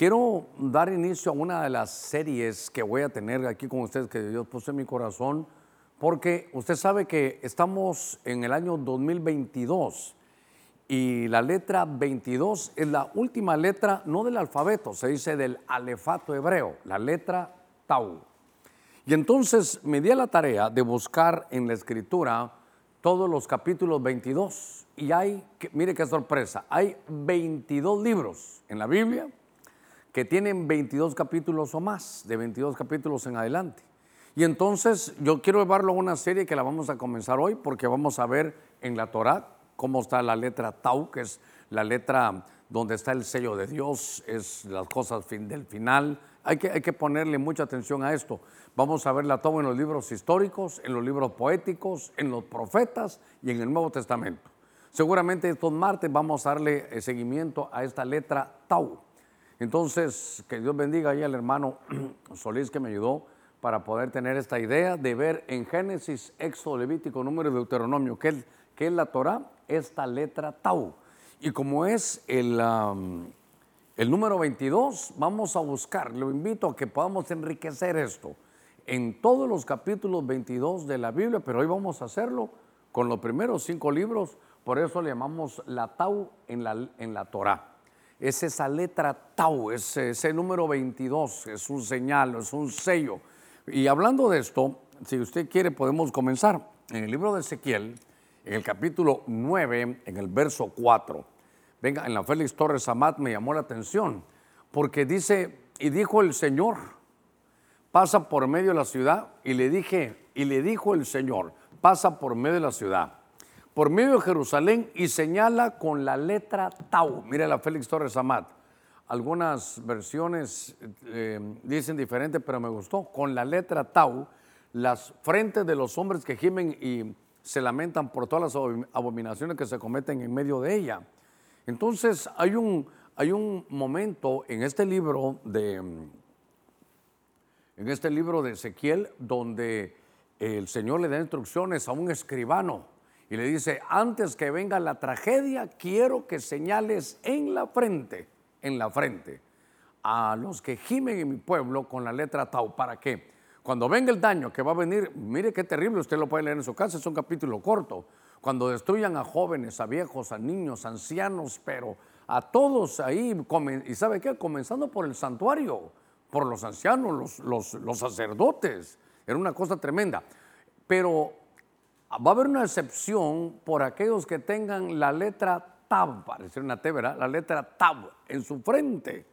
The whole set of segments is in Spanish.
Quiero dar inicio a una de las series que voy a tener aquí con ustedes que Dios puso en mi corazón, porque usted sabe que estamos en el año 2022 y la letra 22 es la última letra, no del alfabeto, se dice del alefato hebreo, la letra Tau. Y entonces me di a la tarea de buscar en la escritura todos los capítulos 22 y hay, mire qué sorpresa, hay 22 libros en la Biblia que tienen 22 capítulos o más, de 22 capítulos en adelante. Y entonces yo quiero llevarlo a una serie que la vamos a comenzar hoy porque vamos a ver en la Torá cómo está la letra Tau, que es la letra donde está el sello de Dios, es las cosas fin del final. Hay que, hay que ponerle mucha atención a esto. Vamos a ver la Tau en los libros históricos, en los libros poéticos, en los profetas y en el Nuevo Testamento. Seguramente estos martes vamos a darle eh, seguimiento a esta letra Tau. Entonces, que Dios bendiga ahí al hermano Solís que me ayudó para poder tener esta idea de ver en Génesis, Éxodo, Levítico, Número de Deuteronomio, que es, la Torah, esta letra Tau. Y como es el, el número 22, vamos a buscar, lo invito a que podamos enriquecer esto en todos los capítulos 22 de la Biblia, pero hoy vamos a hacerlo con los primeros cinco libros, por eso le llamamos la Tau en la, en la Torah es esa letra tau, ese, ese número 22, es un señal, es un sello. Y hablando de esto, si usted quiere podemos comenzar. En el libro de Ezequiel, en el capítulo 9, en el verso 4. Venga, en la Félix Torres Amat me llamó la atención, porque dice, y dijo el Señor, pasa por medio de la ciudad, y le dije, y le dijo el Señor, pasa por medio de la ciudad por medio de Jerusalén y señala con la letra Tau. Mire la Félix Torres Amat. Algunas versiones eh, dicen diferente, pero me gustó. Con la letra Tau, las frentes de los hombres que gimen y se lamentan por todas las abominaciones que se cometen en medio de ella. Entonces hay un, hay un momento en este libro de en este libro de Ezequiel donde el Señor le da instrucciones a un escribano y le dice, antes que venga la tragedia, quiero que señales en la frente, en la frente, a los que gimen en mi pueblo con la letra Tau. ¿Para qué? Cuando venga el daño que va a venir, mire qué terrible, usted lo puede leer en su casa, es un capítulo corto. Cuando destruyan a jóvenes, a viejos, a niños, a ancianos, pero a todos ahí, y sabe qué, comenzando por el santuario, por los ancianos, los, los, los sacerdotes, era una cosa tremenda. Pero Va a haber una excepción por aquellos que tengan la letra Tab, parece una T, ¿verdad? La letra Tab en su frente.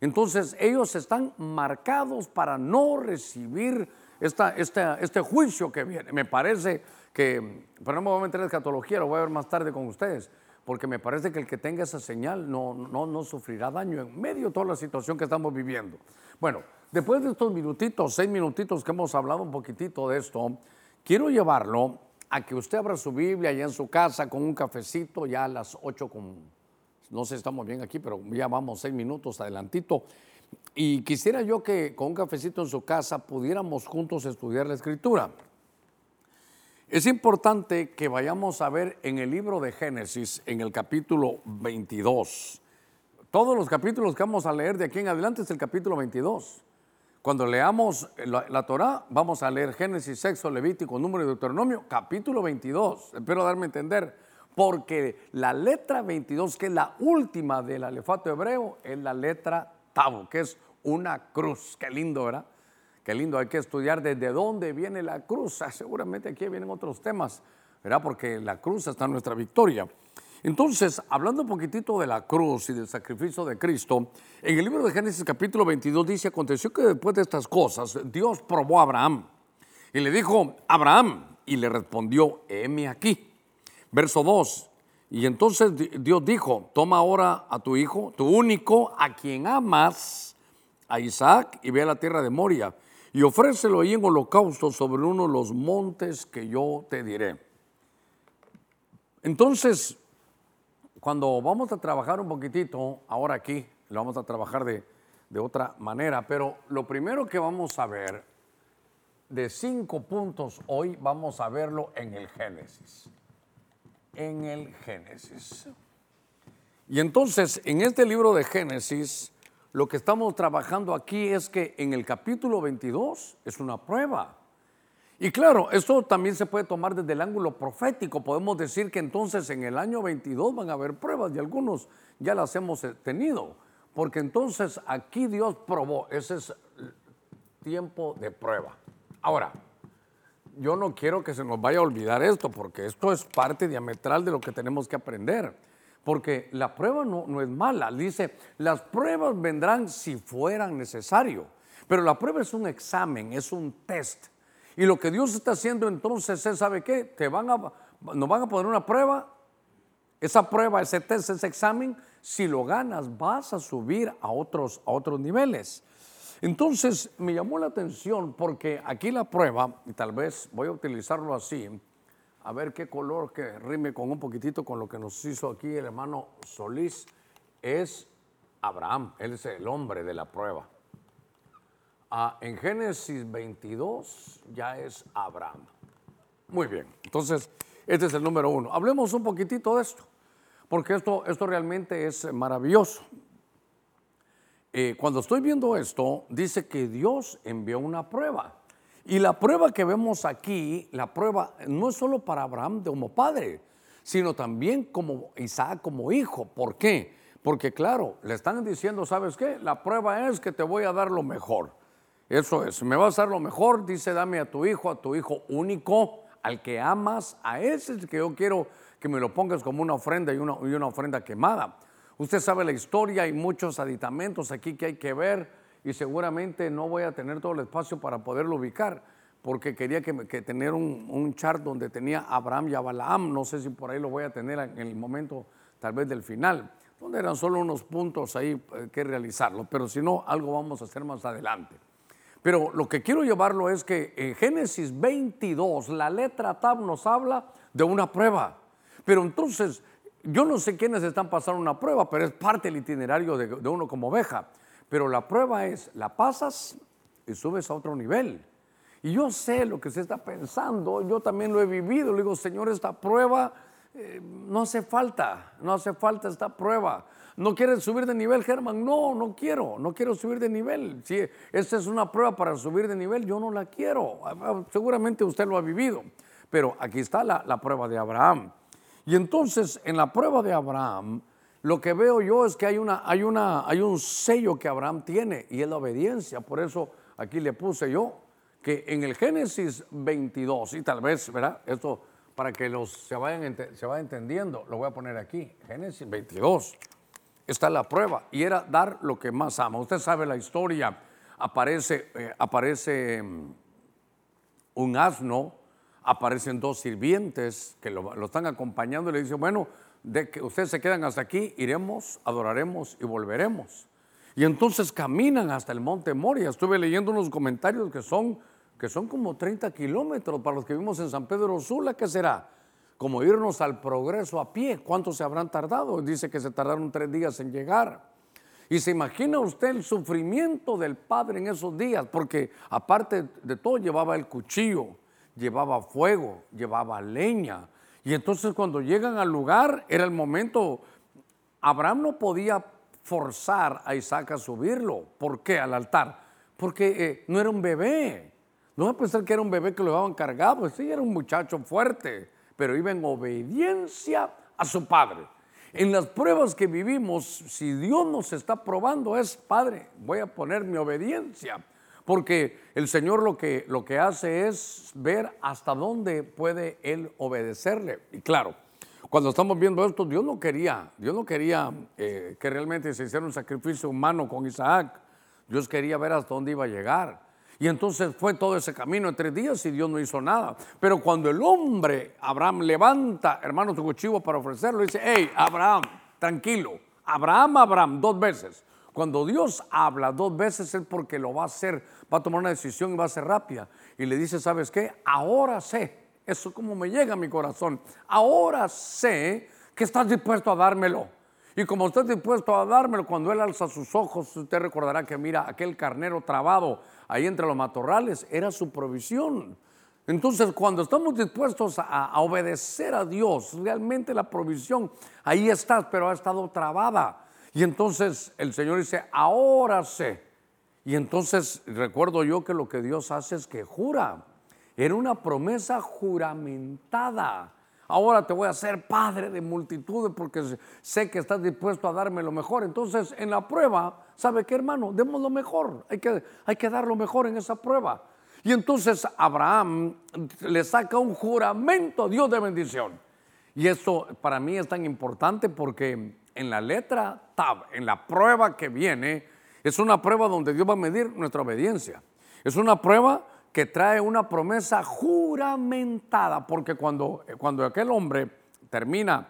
Entonces ellos están marcados para no recibir este juicio que viene. Me parece que, pero no me voy a meter en escatología, lo voy a ver más tarde con ustedes, porque me parece que el que tenga esa señal no, no, no sufrirá daño en medio de toda la situación que estamos viviendo. Bueno, después de estos minutitos, seis minutitos que hemos hablado un poquitito de esto, quiero llevarlo a que usted abra su Biblia allá en su casa con un cafecito, ya a las 8 con, no sé estamos bien aquí, pero ya vamos seis minutos adelantito. Y quisiera yo que con un cafecito en su casa pudiéramos juntos estudiar la escritura. Es importante que vayamos a ver en el libro de Génesis, en el capítulo 22. Todos los capítulos que vamos a leer de aquí en adelante es el capítulo 22. Cuando leamos la, Torah, vamos a leer Génesis, Sexo, Levítico, Número y Deuteronomio, capítulo 22. Espero darme a entender, porque la letra 22, que es la última del alefato hebreo, es la letra Tau, que es una cruz. Qué lindo, ¿verdad? Qué lindo, hay que estudiar desde dónde viene la cruz. Ah, seguramente aquí vienen otros temas, ¿verdad? Porque la cruz está en nuestra victoria. Entonces, hablando un poquitito de la cruz y del sacrificio de Cristo, en el libro de Génesis capítulo 22 dice, aconteció que después de estas cosas, Dios probó a Abraham y le dijo, Abraham, y le respondió, heme aquí. Verso 2, y entonces Dios dijo, toma ahora a tu hijo, tu único, a quien amas, a Isaac, y ve a la tierra de Moria, y ofrécelo ahí en holocausto sobre uno de los montes que yo te diré. Entonces, cuando vamos a trabajar un poquitito, ahora aquí, lo vamos a trabajar de, otra manera, pero lo primero que vamos a ver, de cinco puntos hoy, vamos a verlo en el Génesis. En el Génesis. Y entonces, en este libro de Génesis, lo que estamos trabajando aquí es que en el capítulo 22 es una prueba. Y claro, eso también se puede tomar desde el ángulo profético. Podemos decir que entonces en el año 22 van a haber pruebas y algunos ya las hemos tenido. Porque entonces aquí Dios probó, ese es tiempo de prueba. Ahora, yo no quiero que se nos vaya a olvidar esto, porque esto es parte diametral de lo que tenemos que aprender. Porque la prueba no, no es mala. Dice, las pruebas vendrán si fueran necesario. Pero la prueba es un examen, es un test. Y lo que Dios está haciendo entonces es, ¿sabe qué? Te van a, nos van a poner una prueba. Esa prueba, ese test, ese examen, si lo ganas, vas a subir a otros, a otros niveles. Entonces me llamó la atención porque aquí la prueba, y tal vez voy a utilizarlo así, a ver qué color que rime con un poquitito con lo que nos hizo aquí el hermano Solís, es Abraham, él es el hombre de la prueba. Ah, en Génesis 22 ya es Abraham. Muy bien, entonces este es el número uno. Hablemos un poquitito de esto, porque esto, esto realmente es maravilloso. Eh, cuando estoy viendo esto, dice que Dios envió una prueba. Y la prueba que vemos aquí, la prueba no es solo para Abraham como padre, sino también como Isaac como hijo. ¿Por qué? Porque claro, le están diciendo, ¿sabes qué? La prueba es que te voy a dar lo mejor. Eso es, me vas a dar lo mejor, dice, dame a tu hijo, a tu hijo único, al que amas, a ese es que yo quiero que me lo pongas como una ofrenda y una, y una ofrenda quemada. Usted sabe la historia, hay muchos aditamentos aquí que hay que ver y seguramente no voy a tener todo el espacio para poderlo ubicar, porque quería que, tener un, chart donde tenía Abraham y Abalaam, no sé si por ahí lo voy a tener en el momento tal vez del final, donde eran solo unos puntos ahí eh, que realizarlo, pero si no, algo vamos a hacer más adelante. Pero lo que quiero llevarlo es que en Génesis 22, la letra Tab nos habla de una prueba. Pero entonces yo no sé quiénes están pasando una prueba, pero es parte del itinerario de, uno como oveja. Pero la prueba es, la pasas y subes a otro nivel. Y yo sé lo que se está pensando, yo también lo he vivido. Le digo, Señor, esta prueba no hace falta, no hace falta esta prueba. ¿No quieres subir de nivel, Germán? No, no quiero, no quiero subir de nivel. Si esta es una prueba para subir de nivel, yo no la quiero. Seguramente usted lo ha vivido. Pero aquí está la prueba de Abraham. Y entonces en la prueba de Abraham, lo que veo yo es que hay, una, hay, una, hay un sello que Abraham tiene y es la obediencia. Por eso aquí le puse yo que en el Génesis 22, y tal vez, ¿verdad? Esto para que los, se, vayan, se entendiendo, lo voy a poner aquí. Génesis 22, está la prueba y era dar lo que más ama. Usted sabe la historia, aparece, eh, aparece mm, un asno aparecen dos sirvientes que lo, están acompañando y le dicen, bueno, de que ustedes se quedan hasta aquí, iremos, adoraremos y volveremos. Y entonces caminan hasta el monte Moria. Estuve leyendo unos comentarios que son, que son como 30 kilómetros para los que vimos en San Pedro Sula, ¿qué será? Como irnos al progreso a pie. ¿Cuánto se habrán tardado? Dice que se tardaron tres días en llegar. Y se imagina usted el sufrimiento del padre en esos días, porque aparte de todo llevaba el cuchillo, llevaba fuego, llevaba leña. Y entonces cuando llegan al lugar era el momento, Abraham no podía forzar a Isaac a subirlo. ¿Por qué? Al altar. Porque eh, no era un bebé. No va a pensar que era un bebé que lo llevaban cargado. Sí, era un muchacho fuerte, pero iba en obediencia a su padre. En las pruebas que vivimos, si Dios nos está probando es, Padre, voy a poner mi obediencia porque el Señor lo que, lo que hace es ver hasta dónde puede Él obedecerle. Y claro, cuando estamos viendo esto, Dios no quería, Dios no quería eh, que realmente se hiciera un sacrificio humano con Isaac. Dios quería ver hasta dónde iba a llegar. Y entonces fue todo ese camino en tres días y Dios no hizo nada. Pero cuando el hombre, Abraham, levanta, hermano, su cuchillo para ofrecerlo, dice, hey, Abraham, tranquilo. Abraham, Abraham, dos veces. Cuando Dios habla dos veces es porque lo va a hacer, va a tomar una decisión y va a ser rápida. Y le dice, ¿sabes qué? Ahora sé, eso como me llega a mi corazón, ahora sé que estás dispuesto a dármelo. Y como estás dispuesto a dármelo, cuando él alza sus ojos, usted recordará que mira, aquel carnero trabado ahí entre los matorrales era su provisión. Entonces, cuando estamos dispuestos a, obedecer a Dios, realmente la provisión ahí está, pero ha estado trabada. Y entonces el Señor dice, ahora sé. Y entonces recuerdo yo que lo que Dios hace es que jura. Era una promesa juramentada. Ahora te voy a ser padre de multitudes porque sé que estás dispuesto a darme lo mejor. Entonces, en la prueba, ¿sabe qué, hermano? Demos lo mejor. Hay que, hay que dar lo mejor en esa prueba. Y entonces Abraham le saca un juramento a Dios de bendición. Y eso para mí es tan importante porque en la letra Tab, en la prueba que viene, es una prueba donde Dios va a medir nuestra obediencia. Es una prueba que trae una promesa juramentada, porque cuando, cuando aquel hombre termina,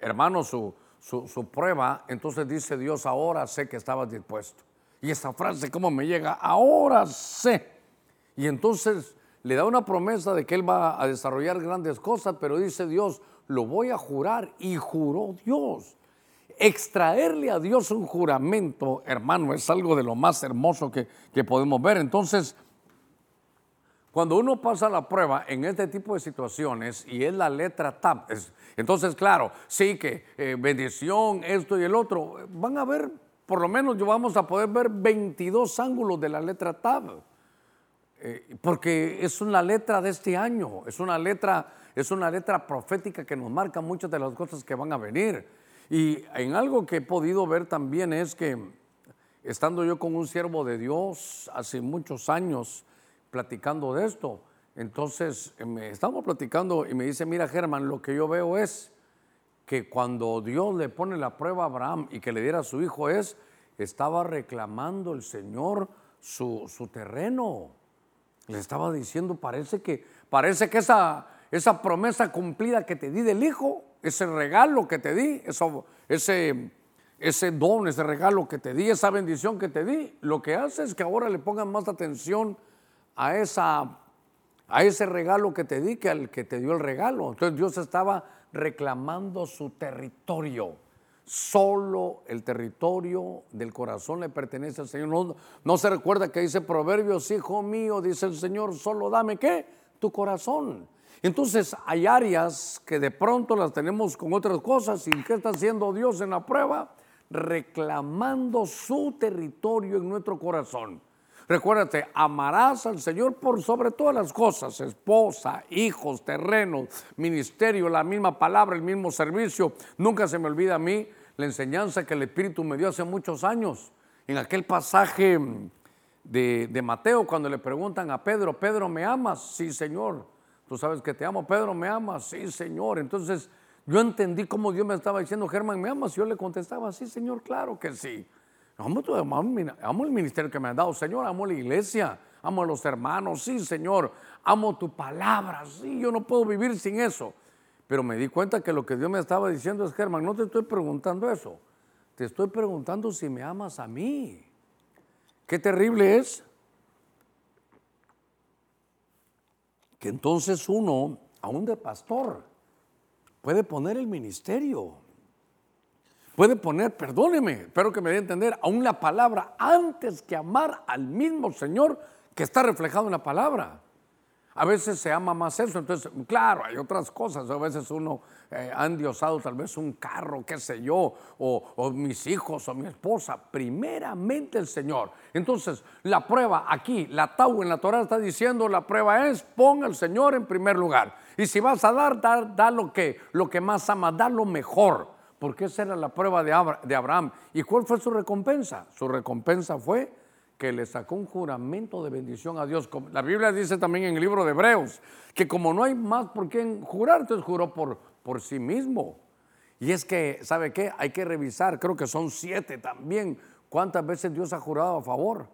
hermano, su, su, prueba, entonces dice Dios, ahora sé que estabas dispuesto. Y esa frase, ¿cómo me llega? Ahora sé. Y entonces le da una promesa de que él va a desarrollar grandes cosas, pero dice Dios, lo voy a jurar. Y juró Dios. Extraerle a Dios un juramento, hermano, es algo de lo más hermoso que, que podemos ver. Entonces, cuando uno pasa la prueba en este tipo de situaciones y es la letra TAP, entonces claro, sí que eh, bendición, esto y el otro, van a ver, por lo menos yo vamos a poder ver 22 ángulos de la letra TAP, eh, porque es una letra de este año, es una letra, es una letra profética que nos marca muchas de las cosas que van a venir. Y en algo que he podido ver también es que, estando yo con un siervo de Dios hace muchos años, platicando de esto. Entonces, eh, me estamos platicando y me dice, mira Germán, lo que yo veo es que cuando Dios le pone la prueba a Abraham y que le diera a su hijo es, estaba reclamando el Señor su, su terreno. Le estaba diciendo, parece que, parece que esa, esa promesa cumplida que te di del hijo, ese regalo que te di, eso, ese, ese don, ese regalo que te di, esa bendición que te di, lo que hace es que ahora le pongan más atención a, esa, a ese regalo que te di que al que te dio el regalo. Entonces Dios estaba reclamando su territorio. Solo el territorio del corazón le pertenece al Señor. No, no, se recuerda que dice Proverbios, hijo mío, dice el Señor, solo dame qué? Tu corazón. Entonces hay áreas que de pronto las tenemos con otras cosas. ¿Y qué está haciendo Dios en la prueba? Reclamando su territorio en nuestro corazón. Recuérdate, amarás al Señor por sobre todas las cosas, esposa, hijos, terrenos, ministerio, la misma palabra, el mismo servicio. Nunca se me olvida a mí la enseñanza que el Espíritu me dio hace muchos años. En aquel pasaje de, de Mateo, cuando le preguntan a Pedro, Pedro, ¿me amas? Sí, Señor. Tú sabes que te amo, Pedro, ¿me amas? Sí, Señor. Entonces yo entendí cómo Dios me estaba diciendo, Germán, ¿me amas? Y yo le contestaba, sí, Señor, claro que sí. Amo, el ministerio que me han dado, Señor, amo la iglesia, amo a los hermanos, sí, Señor, amo tu palabra, sí, yo no puedo vivir sin eso. Pero me di cuenta que lo que Dios me estaba diciendo es, Germán, no te estoy preguntando eso, te estoy preguntando si me amas a mí. Qué terrible es que entonces uno, aún de pastor, puede poner el ministerio puede poner, perdóneme, espero que me dé a entender, aún la palabra antes que amar al mismo Señor que está reflejado en la palabra. A veces se ama más eso, entonces, claro, hay otras cosas. A veces uno eh, ha endiosado tal vez un carro, qué sé yo, o, mis hijos o mi esposa. Primeramente el Señor. Entonces, la prueba aquí, la Tau en la Torah está diciendo, la prueba es, ponga al Señor en primer lugar. Y si vas a dar, da, lo, que, lo que más ama, da lo mejor porque esa era la prueba de Abraham. ¿Y cuál fue su recompensa? Su recompensa fue que le sacó un juramento de bendición a Dios. La Biblia dice también en el libro de Hebreos que como no hay más por qué jurar, entonces juró por, por sí mismo. Y es que, ¿sabe qué? Hay que revisar, creo que son siete también, cuántas veces Dios ha jurado a favor.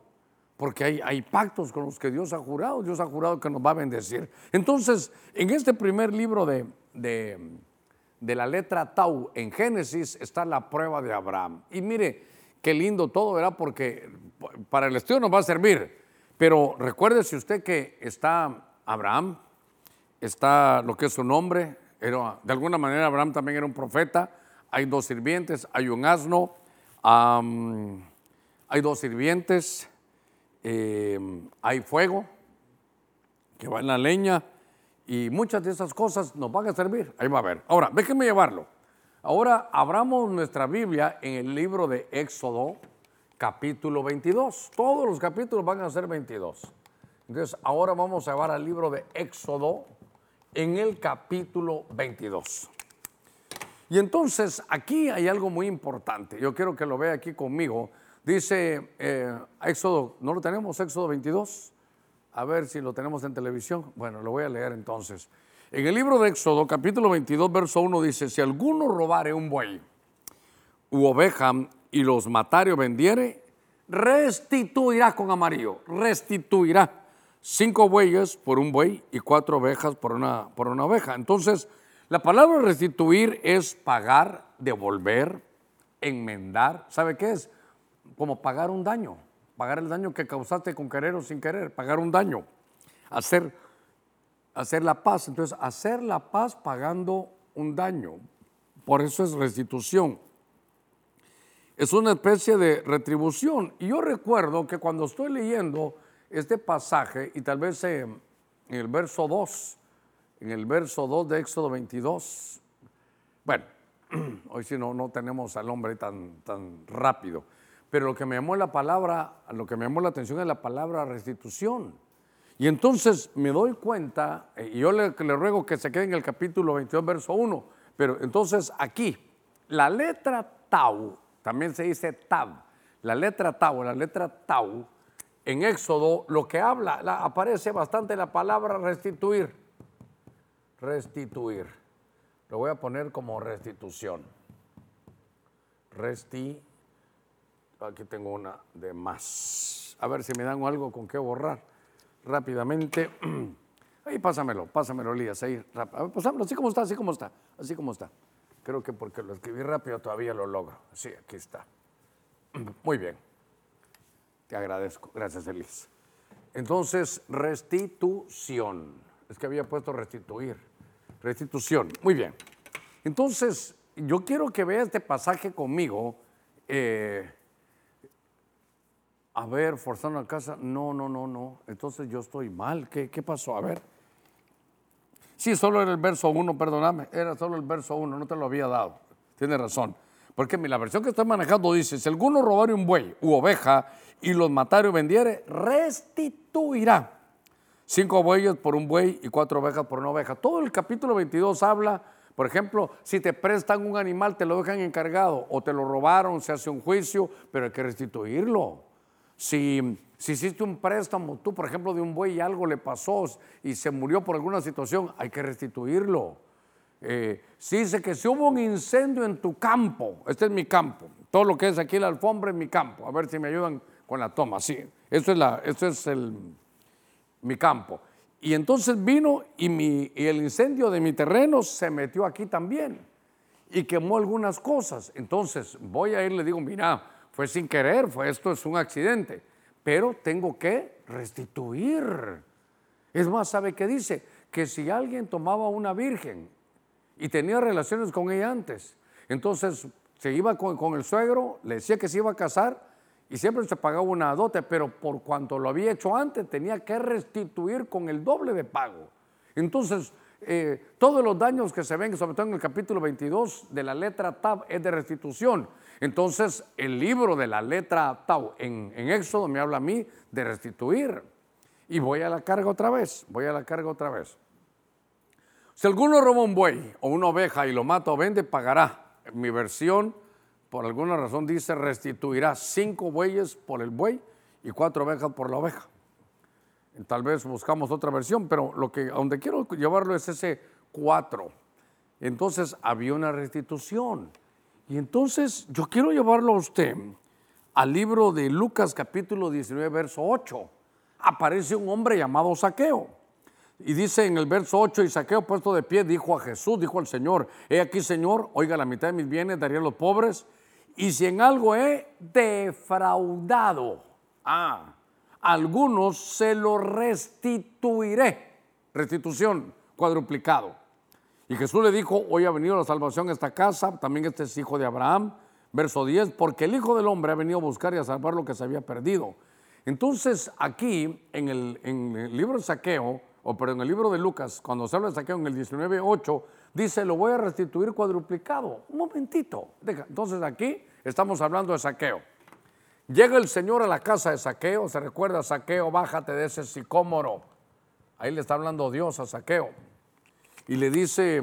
Porque hay, hay pactos con los que Dios ha jurado, Dios ha jurado que nos va a bendecir. Entonces, en este primer libro de de la letra Tau en Génesis está la prueba de Abraham. Y mire, qué lindo todo, ¿verdad? Porque para el estudio nos va a servir. Pero recuérdese usted que está Abraham, está lo que es su nombre, era, de alguna manera Abraham también era un profeta, hay dos sirvientes, hay un asno, hay dos sirvientes, eh, hay fuego que va en la leña, y muchas de esas cosas nos van a servir. Ahí va a ver. Ahora, déjenme llevarlo Ahora abramos nuestra Biblia en el libro de Éxodo, capítulo 22. Todos los capítulos van a ser 22. Entonces, ahora vamos a llevar al libro de Éxodo en el capítulo 22. Y entonces aquí hay algo muy importante. Yo quiero que lo vea aquí conmigo. Dice eh, Éxodo, ¿no lo tenemos? Éxodo 22. A ver si lo tenemos en televisión. Bueno, lo voy a leer entonces. En el libro de Éxodo, capítulo 22, verso 1 dice, si alguno robare un buey u oveja y los matare o vendiere, restituirá con amarillo, restituirá cinco bueyes por un buey y cuatro ovejas por una, por una oveja. Entonces, la palabra restituir es pagar, devolver, enmendar. ¿Sabe qué es? Como pagar un daño, pagar el daño que causaste con querer o sin querer, pagar un daño, hacer, hacer la paz. Entonces, hacer la paz pagando un daño. Por eso es restitución. Es una especie de retribución. Y yo recuerdo que cuando estoy leyendo este pasaje, y tal vez en el verso 2, en el verso 2 de Éxodo 22, bueno, hoy si no, no tenemos al hombre tan, tan rápido, pero lo que me llamó la palabra, lo que me llamó la atención es la palabra restitución. Y entonces me doy cuenta, y yo le, ruego que se quede en el capítulo 22, verso 1, pero entonces aquí, la letra tau, también se dice tab, la letra tau, la letra tau, en Éxodo lo que habla, aparece bastante la palabra restituir. Restituir. Lo voy a poner como restitución. Resti. Aquí tengo una de más. A ver si me dan algo con qué borrar. Rápidamente. Ahí pásamelo, pásamelo, Elías. Ahí, rápido. Pásamelo, así como está, así como está, así como está. Creo que porque lo escribí rápido todavía lo logro. Sí, aquí está. Muy bien. Te agradezco. Gracias, Elis. Entonces, restitución. Es que había puesto restituir. Restitución. Muy bien. Entonces, yo quiero que vea este pasaje conmigo. Eh, a ver, forzando a casa. No, no, no, no. Entonces yo estoy mal. ¿Qué, pasó? A ver. Sí, solo era el verso 1, perdóname. Era solo el verso 1, no te lo había dado. Tienes razón. Porque la versión que estoy manejando dice, si alguno robare un buey u oveja y los matare o vendiere, restituirá cinco bueyes por un buey y cuatro ovejas por una oveja. Todo el capítulo 22 habla, por ejemplo, si te prestan un animal, te lo dejan encargado o te lo robaron, se hace un juicio, pero hay que restituirlo. Si, hiciste un préstamo, tú, por ejemplo, de un buey y algo le pasó y se murió por alguna situación, hay que restituirlo. Eh, si dice que si hubo un incendio en tu campo, este es mi campo, todo lo que es aquí la alfombra es mi campo, a ver si me ayudan con la toma, sí, esto es, la, esto es el, mi campo. Y entonces vino y, y el incendio de mi terreno se metió aquí también y quemó algunas cosas. Entonces voy a ir, le digo, mira, fue sin querer, fue esto es un accidente, pero tengo que restituir. Es más, ¿sabe qué dice? Que si alguien tomaba una virgen y tenía relaciones con ella antes. Entonces se iba con, el suegro, le decía que se iba a casar y siempre se pagaba una dote, pero por cuanto lo había hecho antes tenía que restituir con el doble de pago. Entonces, eh, todos los daños que se ven, sobre todo en el capítulo 22 de la letra Tab, es de restitución. Entonces, el libro de la letra Tab en, Éxodo me habla a mí de restituir. Y voy a la carga otra vez, voy a la carga otra vez. Si alguno roba un buey o una oveja y lo mata o vende, pagará. mi versión, por alguna razón, dice restituirá cinco bueyes por el buey y cuatro ovejas por la oveja. Tal vez buscamos otra versión, pero lo que donde quiero llevarlo es ese cuatro. Entonces había una restitución. Y entonces yo quiero llevarlo a usted al libro de Lucas capítulo 19, verso 8. Aparece un hombre llamado Saqueo. Y dice en el verso 8, y Saqueo puesto de pie dijo a Jesús, dijo al Señor, he aquí Señor, oiga la mitad de mis bienes daría a los pobres, y si en algo he defraudado a algunos, se lo restituiré. Restitución, cuadruplicado. Y Jesús le dijo, hoy ha venido la salvación a esta casa, también este es hijo de Abraham. Verso 10, porque el Hijo del Hombre ha venido a buscar y a salvar lo que se había perdido. Entonces aquí, en el, libro de Saqueo, o pero en el libro de Lucas, cuando se habla de saqueo en el 19.8, dice, lo voy a restituir cuadruplicado. Un momentito. Entonces aquí estamos hablando de saqueo. Llega el Señor a la casa de saqueo, se recuerda, saqueo, bájate de ese sicómoro. Ahí le está hablando Dios a saqueo. Y le dice,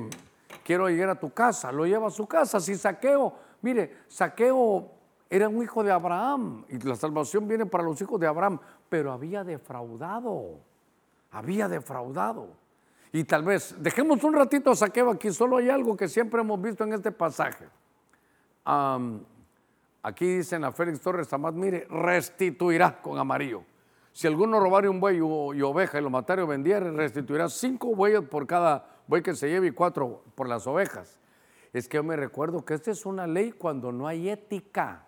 quiero llegar a tu casa. Lo lleva a su casa. Si saqueo, mire, saqueo era un hijo de Abraham y la salvación viene para los hijos de Abraham, pero había defraudado, había defraudado. Y tal vez, dejemos un ratito a Saqueo aquí, solo hay algo que siempre hemos visto en este pasaje. aquí dicen a Félix Torres Amad, mire, restituirá con amarillo. Si alguno robara un buey y oveja y lo matara o vendiera, restituirá cinco bueyes por cada buey que se lleve cuatro por las ovejas. Es que yo me recuerdo que esta es una ley cuando no hay ética.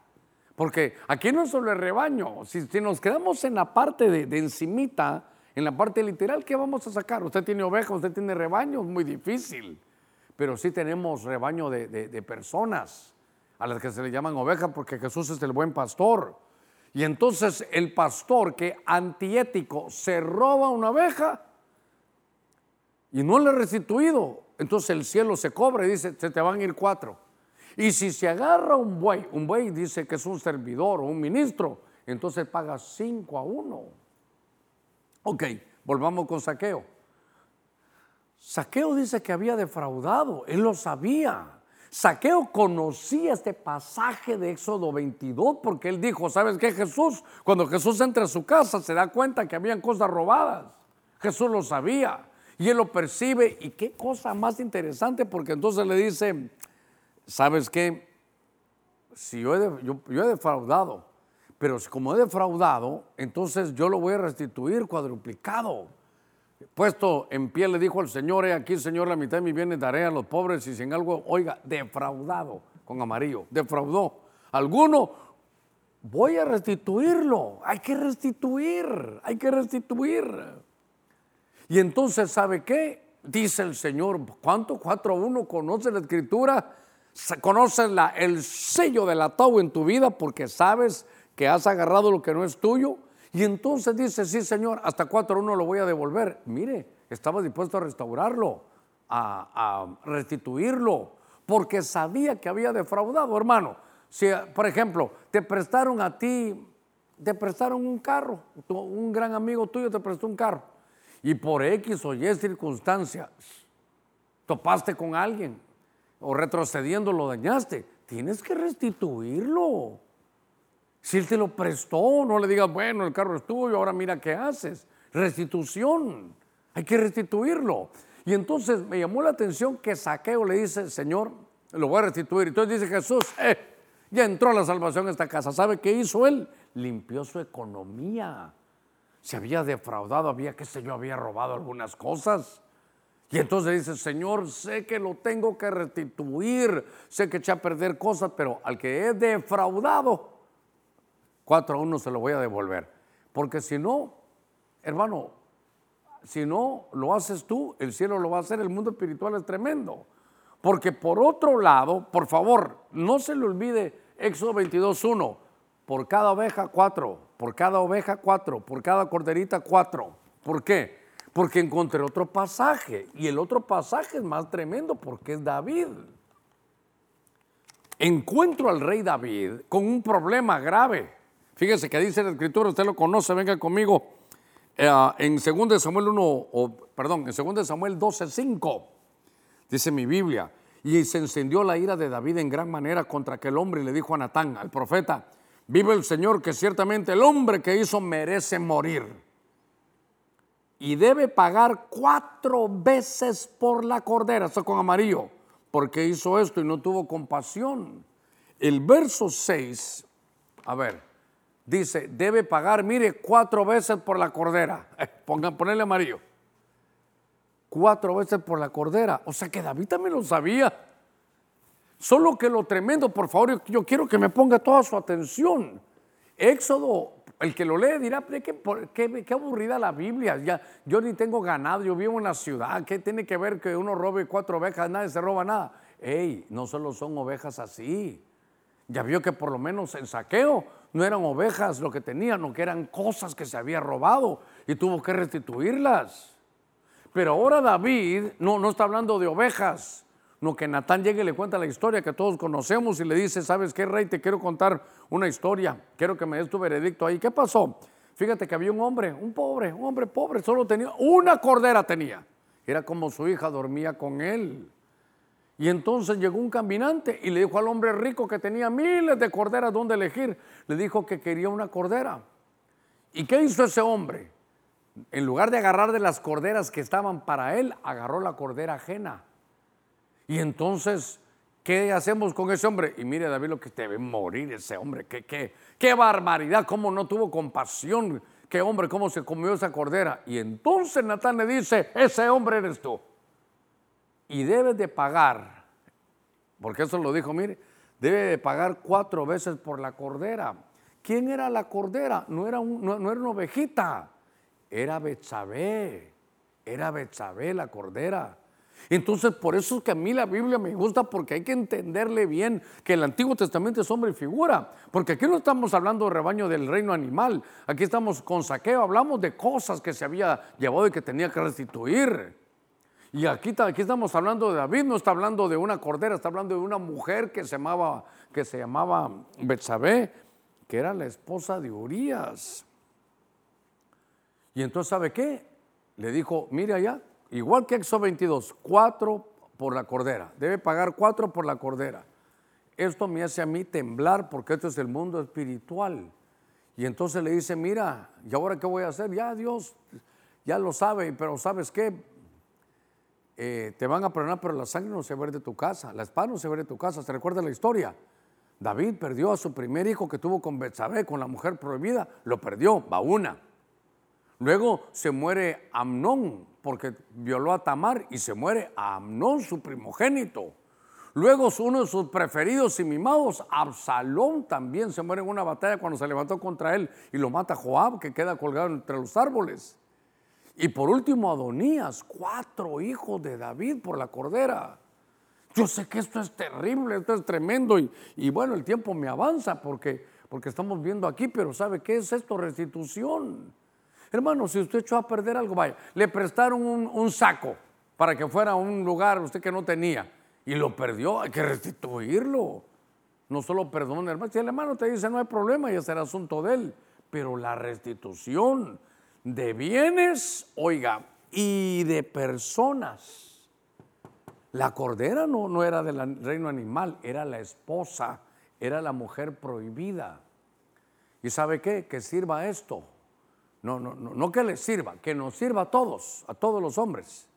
Porque aquí no solo es rebaño, si, nos quedamos en la parte de, encimita, en la parte literal, ¿qué vamos a sacar? Usted tiene ovejas, usted tiene rebaño, es muy difícil. Pero sí tenemos rebaño de, de personas a las que se le llaman ovejas porque Jesús es el buen pastor. Y entonces el pastor que antiético se roba una oveja y no le ha restituido, entonces el cielo se cobra y dice, se te van a ir cuatro. Y si se agarra un buey, un buey dice que es un servidor o un ministro, entonces paga cinco a uno. Ok, volvamos con saqueo. Saqueo dice que había defraudado, él lo sabía. Saqueo conocía este pasaje de Éxodo 22 porque él dijo, ¿sabes qué Jesús? Cuando Jesús entra a su casa se da cuenta que habían cosas robadas. Jesús lo sabía y él lo percibe. Y qué cosa más interesante porque entonces le dice, ¿sabes qué? Si yo he, yo, he defraudado, pero como he defraudado, entonces yo lo voy a restituir cuadruplicado. Puesto en pie le dijo al Señor, he aquí Señor, la mitad de mis bienes daré a los pobres y sin algo, oiga, defraudado con amarillo, defraudó. Alguno, voy a restituirlo, hay que restituir, hay que restituir. Y entonces, ¿sabe qué? Dice el Señor, ¿cuánto? 4.1 conoce la escritura conoces la, el sello del ataúd en tu vida porque sabes que has agarrado lo que no es tuyo. Y entonces dice, sí Señor, hasta cuatro uno lo voy a devolver. Mire, estaba dispuesto a restaurarlo, a, a restituirlo, porque sabía que había defraudado, hermano. Si, por ejemplo, te prestaron a ti, te prestaron un carro, un gran amigo tuyo te prestó un carro, y por X o Y circunstancias topaste con alguien, o retrocediendo lo dañaste, tienes que restituirlo. Si él te lo prestó, no le digas, bueno, el carro es tuyo, ahora mira qué haces. Restitución, hay que restituirlo. Y entonces me llamó la atención que Saqueo le dice, Señor, lo voy a restituir. Entonces dice Jesús, eh, ya entró la salvación a esta casa. ¿Sabe qué hizo él? Limpió su economía. Se había defraudado, había, qué sé yo, había robado algunas cosas. Y entonces dice, Señor, sé que lo tengo que restituir, sé que eché a perder cosas, pero al que he defraudado, cuatro a uno se lo voy a devolver. Porque si no, hermano, si no lo haces tú, el cielo lo va a hacer, el mundo espiritual es tremendo. Porque por otro lado, por favor, no se le olvide Éxodo 22.1, por cada oveja cuatro, por cada oveja cuatro, por cada corderita cuatro. ¿Por qué? Porque encontré otro pasaje y el otro pasaje es más tremendo porque es David. Encuentro al rey David con un problema grave. Fíjese que dice la escritura, usted lo conoce, venga conmigo, eh, en 2 Samuel 1, o, perdón, en 2 Samuel 12, 5, dice mi Biblia, y se encendió la ira de David en gran manera contra aquel hombre y le dijo a Natán, al profeta, vive el Señor que ciertamente el hombre que hizo merece morir y debe pagar cuatro veces por la cordera, esto con amarillo, porque hizo esto y no tuvo compasión. El verso 6, a ver, dice, debe pagar, mire, cuatro veces por la cordera. Pongan, ponerle amarillo. Cuatro veces por la cordera. O sea que David también lo sabía. Solo que lo tremendo, por favor, yo quiero que me ponga toda su atención. Éxodo el que lo lee dirá, ¿qué, qué, aburrida la Biblia. Ya, yo ni tengo ganado, yo vivo en la ciudad. ¿Qué tiene que ver que uno robe cuatro ovejas? Nadie se roba nada. Ey, no solo son ovejas así. Ya vio que por lo menos en saqueo no eran ovejas lo que tenían, no que eran cosas que se había robado y tuvo que restituirlas. Pero ahora David no, no está hablando de ovejas, No que Natán llegue y le cuenta la historia que todos conocemos y le dice, ¿sabes qué, rey? Te quiero contar una historia. Quiero que me des tu veredicto ahí. ¿Qué pasó? Fíjate que había un hombre, un pobre, un hombre pobre, solo tenía una cordera tenía. Era como su hija dormía con él. Y entonces llegó un caminante y le dijo al hombre rico que tenía miles de corderas donde elegir, le dijo que quería una cordera. ¿Y qué hizo ese hombre? En lugar de agarrar de las corderas que estaban para él, agarró la cordera ajena. Y entonces, ¿qué hacemos con ese hombre? Y mire, David, lo que debe morir ese hombre. ¿Qué, qué, qué barbaridad, cómo no tuvo compasión. Qué hombre, cómo se comió esa cordera. Y entonces Natán le dice, ese hombre eres tú. Y debes de pagar, porque eso lo dijo, mire, debe de pagar cuatro veces por la cordera. ¿Quién era la cordera? No era, no, era una ovejita, era Betsabé, era Betsabé la cordera. Entonces, por eso es que a mí la Biblia me gusta porque hay que entenderle bien que el Antiguo Testamento es hombre y figura. Porque aquí no estamos hablando de rebaño del reino animal. Aquí estamos con saqueo, hablamos de cosas que se había llevado y que tenía que restituir. Y aquí, aquí estamos hablando de David, no está hablando de una cordera, está hablando de una mujer que se llamaba, que se llamaba Betsabé, que era la esposa de Urias. Y entonces, ¿sabe qué? Le dijo, mire allá, igual que Éxodo 22, cuatro por la cordera. Debe pagar cuatro por la cordera. Esto me hace a mí temblar porque esto es el mundo espiritual. Y entonces le dice, mira, ¿y ahora qué voy a hacer? Ya Dios ya lo sabe, pero ¿sabes qué? Eh, te van a perdonar, pero la sangre no se va de tu casa, la espada no se va de tu casa. ¿Se recuerda la historia? David perdió a su primer hijo que tuvo con Betsabé, con la mujer prohibida, lo perdió, va una. Luego se muere Amnón porque violó a Tamar y se muere Amnón, su primogénito. Luego uno de sus preferidos y mimados, Absalón, también se muere en una batalla cuando se levantó contra él y lo mata Joab, que queda colgado entre los árboles. Y por último, Adonías, cuatro hijos de David por la cordera. Yo sé que esto es terrible, esto es tremendo y, bueno, el tiempo me avanza porque, porque estamos viendo aquí, pero ¿sabe qué es esto? Restitución. Hermano, si usted echó a perder algo, vaya, le prestaron un, saco para que fuera a un lugar usted que no tenía y lo perdió, hay que restituirlo. No solo perdón, hermano. Si el hermano te dice no hay problema, ya será asunto de él, pero la restitución de bienes, oiga, y de personas. La cordera no, no era del reino animal, era la esposa, era la mujer prohibida. ¿Y sabe qué? Que sirva esto. No, no, no, no que le sirva, que nos sirva a todos, a todos los hombres.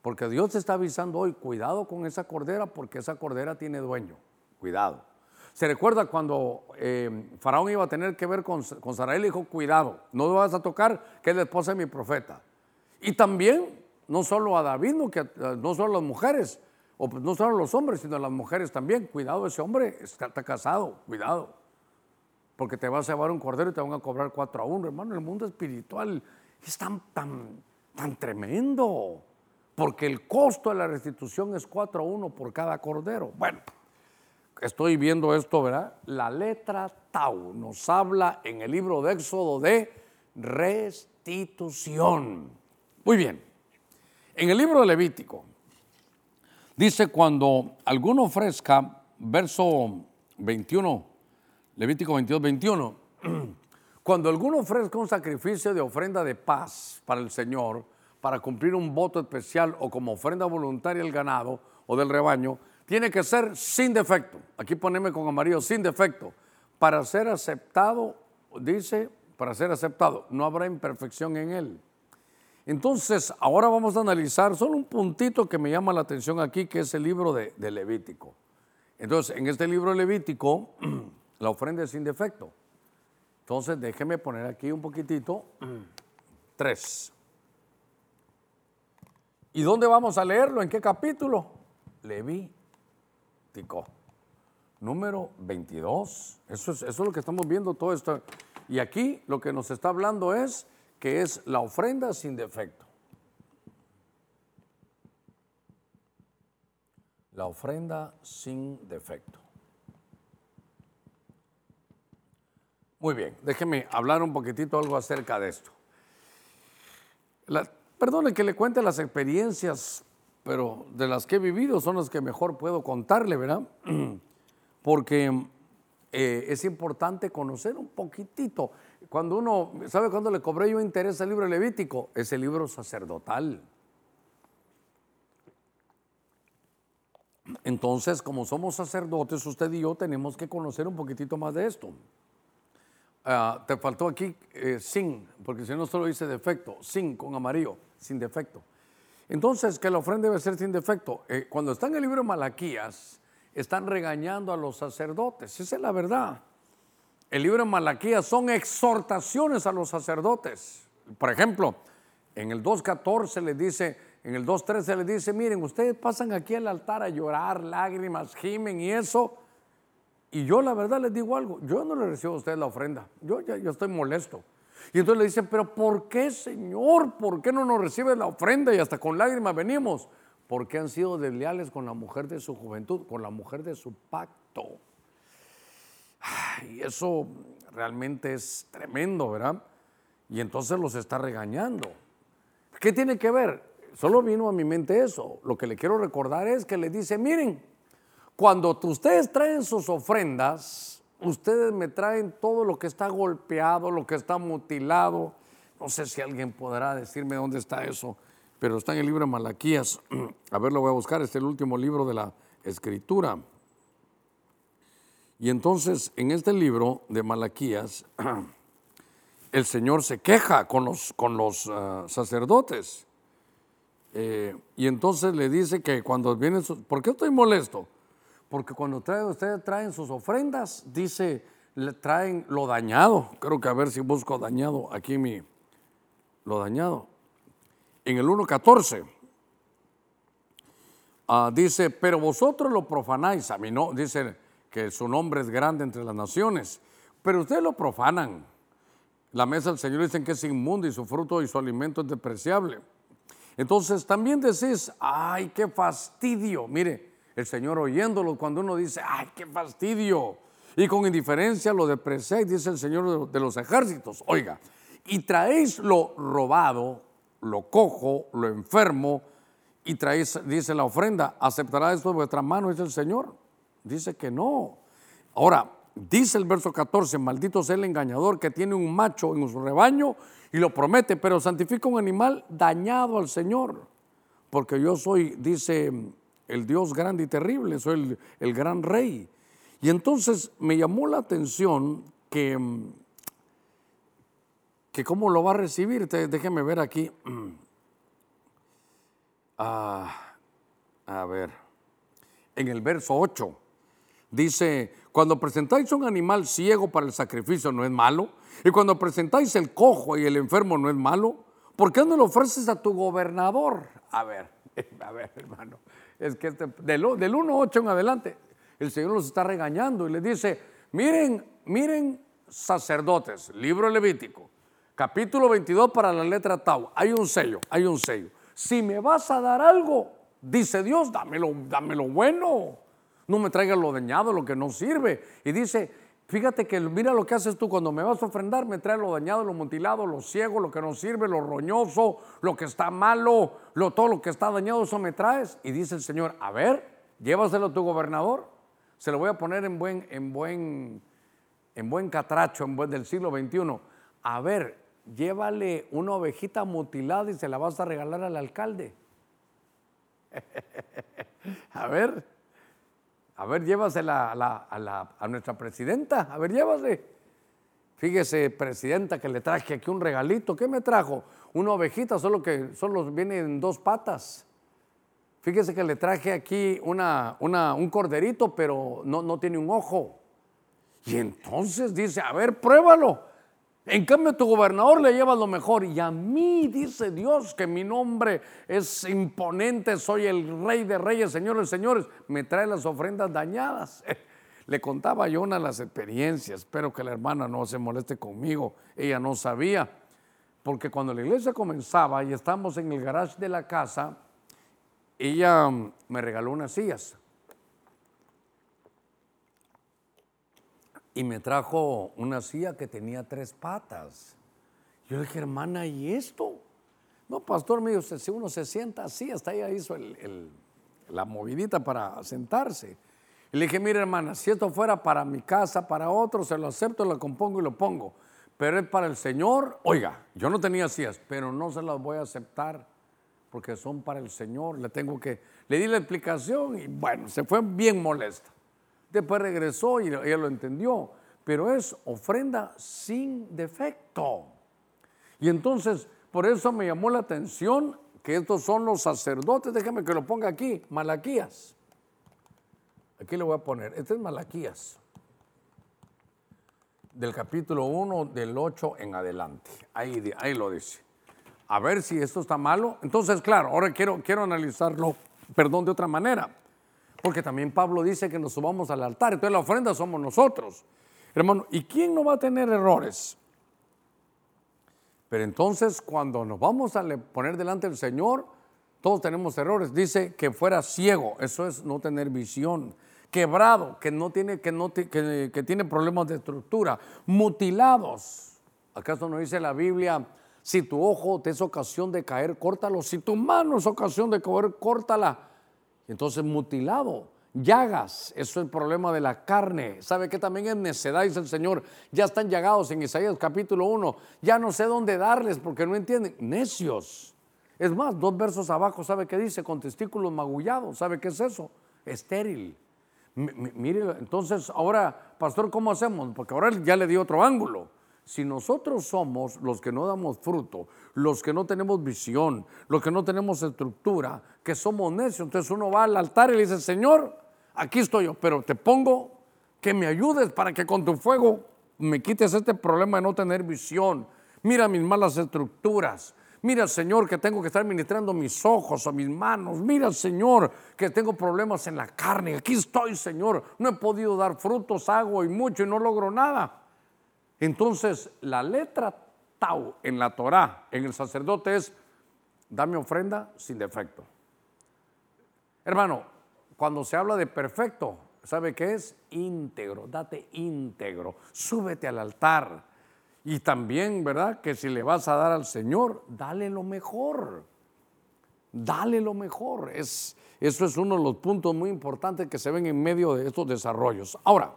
Porque Dios está avisando hoy, cuidado con esa cordera porque esa cordera tiene dueño. Cuidado. Se recuerda cuando eh, Faraón iba a tener que ver con, con Sarai, le dijo, cuidado, no lo vas a tocar, que es la esposa de mi profeta. Y también, no solo a David, no, que, no solo a las mujeres, pues, no solo a los hombres, sino a las mujeres también. Cuidado, ese hombre está, está casado, cuidado. Porque te vas a llevar un cordero y te van a cobrar cuatro a uno. Hermano, el mundo espiritual es tan, tan, tan tremendo. Porque el costo de la restitución es cuatro a uno por cada cordero. Bueno, estoy viendo esto, ¿verdad? La letra Tau nos habla en el libro de Éxodo de restitución. Muy bien. En el libro de Levítico dice cuando alguno ofrezca, verso 21, Levítico 22, 21, cuando alguno ofrezca un sacrificio de ofrenda de paz para el Señor, para cumplir un voto especial o como ofrenda voluntaria del ganado o del rebaño, tiene que ser sin defecto. Aquí poneme con amarillo, sin defecto. Para ser aceptado, dice, para ser aceptado, no habrá imperfección en él. Entonces, ahora vamos a analizar solo un puntito que me llama la atención aquí, que es el libro de, de Levítico. Entonces, en este libro Levítico, la ofrenda es sin defecto. Entonces, déjeme poner aquí un poquitito, tres. ¿Y dónde vamos a leerlo? ¿En qué capítulo? Leví Número 22. Eso es, eso es lo que estamos viendo todo esto. Y aquí lo que nos está hablando es que es la ofrenda sin defecto. La ofrenda sin defecto. Muy bien, déjeme hablar un poquitito algo acerca de esto. perdone que le cuente las experiencias pero de las que he vivido son las que mejor puedo contarle, ¿verdad? Porque eh, es importante conocer un poquitito. Cuando uno, ¿sabe cuándo le cobré yo interés al libro Levítico? Es el libro sacerdotal. Entonces, como somos sacerdotes, usted y yo tenemos que conocer un poquitito más de esto. Ah, te faltó aquí eh, sin, porque si no solo dice defecto, sin con amarillo, sin defecto. Entonces, que la ofrenda debe ser sin defecto. Eh, cuando está en el libro de Malaquías, están regañando a los sacerdotes. Esa es la verdad. El libro de Malaquías son exhortaciones a los sacerdotes. Por ejemplo, en el 2.14 les dice, en el 2.13 les dice, miren, ustedes pasan aquí al altar a llorar, lágrimas, gimen y eso. Y yo la verdad les digo algo, yo no le recibo a ustedes la ofrenda, yo ya yo estoy molesto. Y entonces le dicen, pero ¿por qué Señor? ¿Por qué no nos recibe la ofrenda y hasta con lágrimas venimos? Porque han sido desleales con la mujer de su juventud, con la mujer de su pacto. Y eso realmente es tremendo, ¿verdad? Y entonces los está regañando. ¿Qué tiene que ver? Solo vino a mi mente eso. Lo que le quiero recordar es que le dice, miren, cuando ustedes traen sus ofrendas, ustedes me traen todo lo que está golpeado, lo que está mutilado. No sé si alguien podrá decirme dónde está eso, pero está en el libro de Malaquías. A ver, lo voy a buscar, este es el último libro de la escritura. Y entonces, en este libro de Malaquías, el Señor se queja con los, ah, sacerdotes. Eh, y entonces le dice que cuando vienen, ¿por qué estoy molesto? Porque cuando ustedes traen sus ofrendas, dice, le traen lo dañado. Creo que a ver si busco dañado aquí mi, lo dañado. En el 1.14 ah, dice, pero vosotros lo profanáis. A mí no, dice que su nombre es grande entre las naciones, pero ustedes lo profanan. La mesa del Señor dicen que es inmundo y su fruto y su alimento es despreciable. Entonces también decís, ay, qué fastidio. Mire, el Señor oyéndolo cuando uno dice, ay, qué fastidio. Y con indiferencia lo depreciáis, dice el Señor de los ejércitos. Oiga, y traéis lo robado, lo cojo, lo enfermo, y traéis, dice la ofrenda, ¿aceptará esto de vuestra mano? Dice el Señor. Dice que no. Ahora, dice el verso 14, maldito sea el engañador que tiene un macho en su rebaño y lo promete, pero santifica un animal dañado al Señor, porque yo soy, dice el Dios grande y terrible, soy el, gran rey. Y entonces me llamó la atención que, que cómo lo va a recibir, déjeme ver aquí. Ah, a ver, en el verso 8 dice, cuando presentáis un animal ciego para el sacrificio, ¿no es malo? Y cuando presentáis el cojo y el enfermo no es malo, ¿por qué no lo ofreces a tu gobernador? A ver, a ver, hermano, es que este, del, del 1.8 en adelante, el Señor los está regañando y les dice, miren, miren sacerdotes, libro levítico, capítulo 22 para la letra Tau, hay un sello, hay un sello. Si me vas a dar algo, dice Dios, dámelo, dámelo bueno, no me traigas lo dañado, lo que no sirve. Y dice, Fíjate que mira lo que haces tú cuando me vas a ofrendar, me trae lo dañado, lo mutilado, lo ciego, lo que no sirve, lo roñoso, lo que está malo, lo, todo lo que está dañado, eso me traes. Y dice el Señor, a ver, llévaselo a tu gobernador. Se lo voy a poner en buen, en buen, en buen catracho, en buen del siglo XXI. A ver, llévale una ovejita mutilada y se la vas a regalar al alcalde. a ver. A ver, llévasela a, nuestra presidenta. A ver, llévase. Fíjese, presidenta, que le traje aquí un regalito. ¿Qué me trajo? Una ovejita, solo que solo viene en dos patas. Fíjese que le traje aquí una, una, un corderito, pero no, no tiene un ojo. Y entonces dice, a ver, pruébalo. En cambio, tu gobernador le lleva lo mejor. Y a mí, dice Dios, que mi nombre es imponente, soy el rey de reyes, señores, señores, me trae las ofrendas dañadas. Le contaba a Jonah las experiencias. Espero que la hermana no se moleste conmigo. Ella no sabía. Porque cuando la iglesia comenzaba y estamos en el garage de la casa, ella me regaló unas sillas. Y me trajo una silla que tenía tres patas. Yo le dije, hermana, ¿y esto? No, pastor mío, si uno se sienta así, hasta ella hizo la movidita para sentarse. Y le dije, mire hermana, si esto fuera para mi casa, para otro, se lo acepto, lo compongo y lo pongo. Pero es para el Señor, oiga, yo no tenía sillas, pero no se las voy a aceptar porque son para el Señor. Le tengo que, le di la explicación y bueno, se fue bien molesta. Después regresó y ella lo entendió, pero es ofrenda sin defecto. Y entonces, por eso me llamó la atención que estos son los sacerdotes, déjame que lo ponga aquí, Malaquías. Aquí le voy a poner, este es Malaquías, del capítulo 1, del 8 en adelante. Ahí, ahí lo dice. A ver si esto está malo. Entonces, claro, ahora quiero, quiero analizarlo, perdón, de otra manera. Porque también Pablo dice que nos subamos al altar. Entonces la ofrenda somos nosotros. Hermano, ¿y quién no va a tener errores? Pero entonces cuando nos vamos a poner delante del Señor, todos tenemos errores. Dice que fuera ciego, eso es no tener visión. Quebrado, que, no tiene, que, no, que, tiene problemas de estructura. Mutilados. ¿Acaso no dice la Biblia, si tu ojo te es ocasión de caer, córtalo. Si tu mano es ocasión de caer, córtala. Entonces, mutilado, llagas, eso es el problema de la carne. ¿Sabe que también es necedad? Dice el Señor, ya están llagados en Isaías capítulo 1. Ya no sé dónde darles porque no entienden. Necios. Es más, dos versos abajo, ¿sabe qué dice? Con testículos magullados. ¿Sabe qué es eso? Estéril. mire, entonces ahora, pastor, ¿cómo hacemos? Porque ahora ya le di otro ángulo. Si nosotros somos los que no damos fruto, los que no tenemos visión, los que no tenemos estructura, que somos necios, entonces uno va al altar y le dice, Señor, aquí estoy yo, pero te pongo que me ayudes para que con tu fuego me quites este problema de no tener visión. Mira mis malas estructuras. Mira, Señor, que tengo que estar ministrando mis ojos o mis manos. Mira, Señor, que tengo problemas en la carne. Aquí estoy, Señor. No he podido dar frutos, hago y mucho y no logro nada. Entonces, la letra tau en la Torah, en el sacerdote es, dame ofrenda sin defecto. Hermano, cuando se habla de perfecto, ¿sabe qué es? Íntegro, date íntegro, súbete al altar. Y también, ¿verdad? Que si le vas a dar al Señor, dale lo mejor. Dale lo mejor. Es, eso es uno de los puntos muy importantes que se ven en medio de estos desarrollos. Ahora,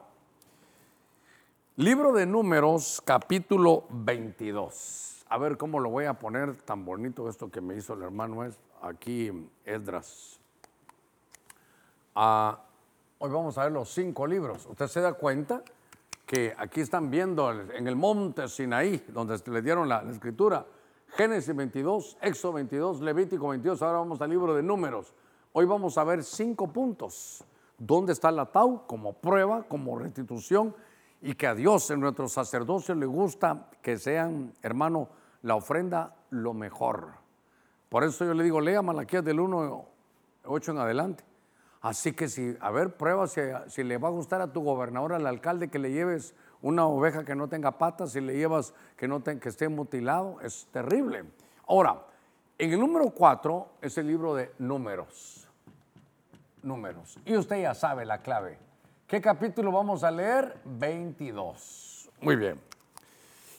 Libro de Números, capítulo 22. A ver cómo lo voy a poner tan bonito esto que me hizo el hermano es aquí, Esdras. Ah, hoy vamos a ver los cinco libros. Usted se da cuenta que aquí están viendo en el monte Sinaí, donde le dieron la, escritura, Génesis 22, Éxodo 22, Levítico 22. Ahora vamos al libro de Números. Hoy vamos a ver cinco puntos. ¿Dónde está la Tau? Como prueba, como restitución y que a Dios en nuestro sacerdocio le gusta que sean, hermano, la ofrenda lo mejor. Por eso yo le digo, lea Malaquías del 1, 8 en adelante. Así que si, a ver, prueba si, si, le va a gustar a tu gobernador, al alcalde, que le lleves una oveja que no tenga patas, si le llevas que, no que esté mutilado, es terrible. Ahora, en el número 4 es el libro de números. Números. Y usted ya sabe la clave. ¿Qué capítulo vamos a leer? 22. Muy bien.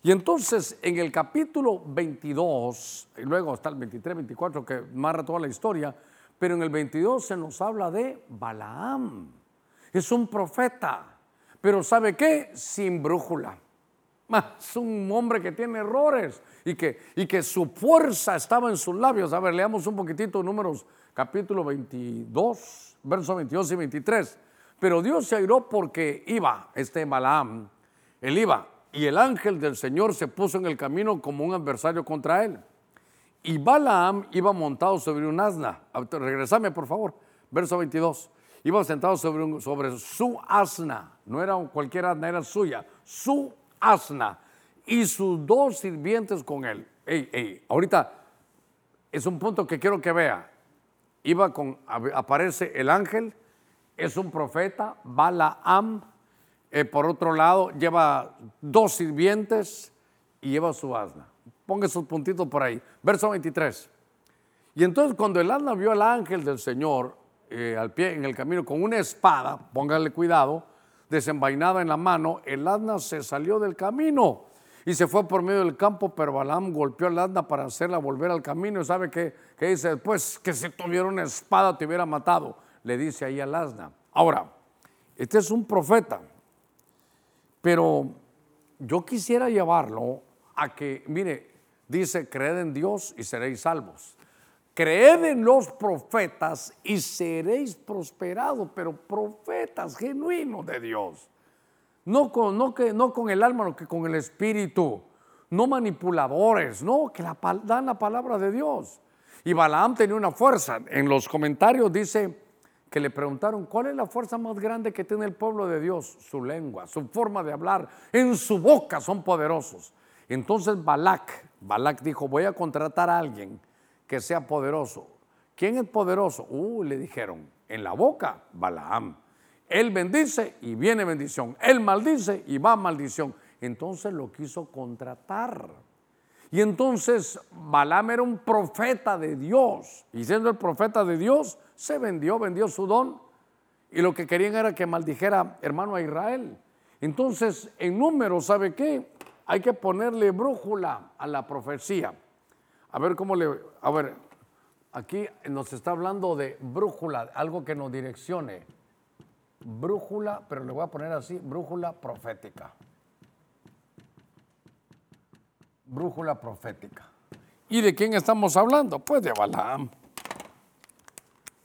Y entonces en el capítulo 22, y luego está el 23, 24 que narra toda la historia, pero en el 22 se nos habla de Balaam. Es un profeta, pero ¿sabe qué? Sin brújula. Es un hombre que tiene errores y que, y que su fuerza estaba en sus labios. A ver, leamos un poquitito números capítulo 22, versos 22 y 23. Pero Dios se airó porque iba, este Balaam, él iba, y el ángel del Señor se puso en el camino como un adversario contra él. Y Balaam iba montado sobre un asna. Regresame, por favor. Verso 22. Iba sentado sobre, sobre su asna. No era cualquier asna, era suya. Su asna. Y sus dos sirvientes con él. Ey, ey, ahorita es un punto que quiero que vea. Iba con, aparece el ángel es un profeta, Balaam, eh, por otro lado, lleva dos sirvientes y lleva su asna. Ponga esos puntitos por ahí. Verso 23. Y entonces cuando el asna vio al ángel del Señor eh, al pie en el camino con una espada, póngale cuidado, desenvainada en la mano, el asna se salió del camino y se fue por medio del campo, pero Balaam golpeó al asna para hacerla volver al camino. ¿Y sabe qué, qué dice después? Que si tuviera una espada te hubiera matado, le dice ahí al asna. Ahora, este es un profeta, pero yo quisiera llevarlo a que, mire, dice, creed en Dios y seréis salvos. Creed en los profetas y seréis prosperados, pero profetas genuinos de Dios. No con, no que, no con el alma, sino que con el espíritu. No manipuladores, no, que la, dan la palabra de Dios. Y Balaam tenía una fuerza. En los comentarios dice que le preguntaron, ¿cuál es la fuerza más grande que tiene el pueblo de Dios? Su lengua, su forma de hablar. En su boca son poderosos. Entonces Balak, Balak dijo, voy a contratar a alguien que sea poderoso. ¿Quién es poderoso? Uh, le dijeron, en la boca, Balaam. Él bendice y viene bendición. Él maldice y va maldición. Entonces lo quiso contratar. Y entonces Balaam era un profeta de Dios. Y siendo el profeta de Dios, se vendió, vendió su don. Y lo que querían era que maldijera hermano a Israel. Entonces, en número, ¿sabe qué? Hay que ponerle brújula a la profecía. A ver cómo le... A ver, aquí nos está hablando de brújula, algo que nos direccione brújula, pero le voy a poner así, brújula profética. Brújula profética. ¿Y de quién estamos hablando? Pues de Balaam.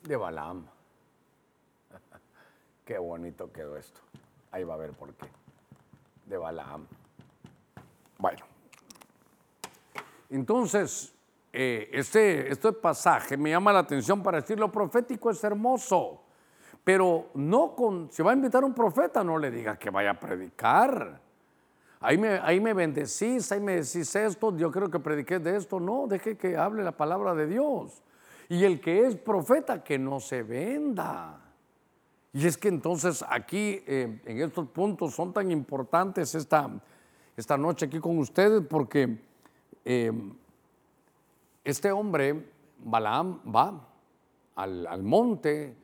De Balaam. Qué bonito quedó esto. Ahí va a ver por qué. De Balaam. Bueno. Entonces, eh, este, este pasaje me llama la atención para decir lo profético es hermoso. Pero no con, si va a invitar a un profeta, no le diga que vaya a predicar. Ahí me, ahí me bendecís, ahí me decís esto, yo creo que prediqué de esto. No, deje que hable la palabra de Dios. Y el que es profeta, que no se venda. Y es que entonces aquí, eh, en estos puntos, son tan importantes esta, esta noche aquí con ustedes, porque eh, este hombre, Balaam, va al, al monte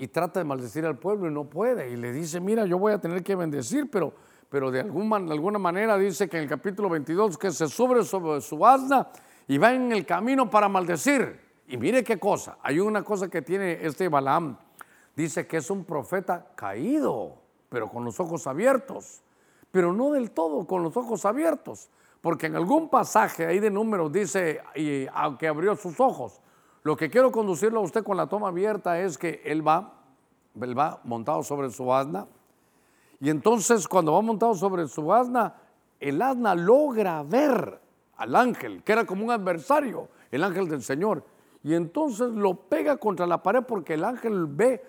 y trata de maldecir al pueblo y no puede. Y le dice, mira, yo voy a tener que bendecir, pero, pero de, alguna, de alguna manera dice que en el capítulo 22 que se sube sobre su asna y va en el camino para maldecir. Y mire qué cosa, hay una cosa que tiene este Balaam. Dice que es un profeta caído, pero con los ojos abiertos. Pero no del todo con los ojos abiertos. Porque en algún pasaje ahí de números dice, y aunque abrió sus ojos, lo que quiero conducirlo a usted con la toma abierta es que él va, él va montado sobre su asna. Y entonces cuando va montado sobre su asna, el asna logra ver al ángel, que era como un adversario, el ángel del Señor. Y entonces lo pega contra la pared porque el ángel ve,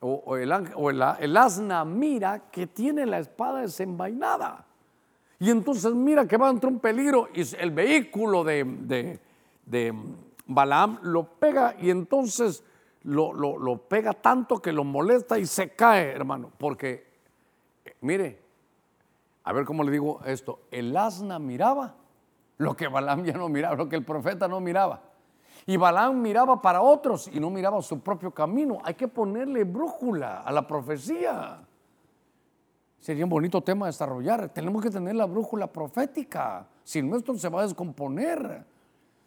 o, el, o el, asna mira que tiene la espada desenvainada. Y entonces mira que va entre un peligro y el vehículo de, de Balaam lo pega y entonces lo, pega tanto que lo molesta y se cae, hermano. Porque, mire, a ver cómo le digo esto, el asna miraba lo que Balaam ya no miraba, lo que el profeta no miraba. Y Balaam miraba para otros y no miraba su propio camino. Hay que ponerle brújula a la profecía. Sería un bonito tema desarrollar. Tenemos que tener la brújula profética. Si nuestro se va a descomponer.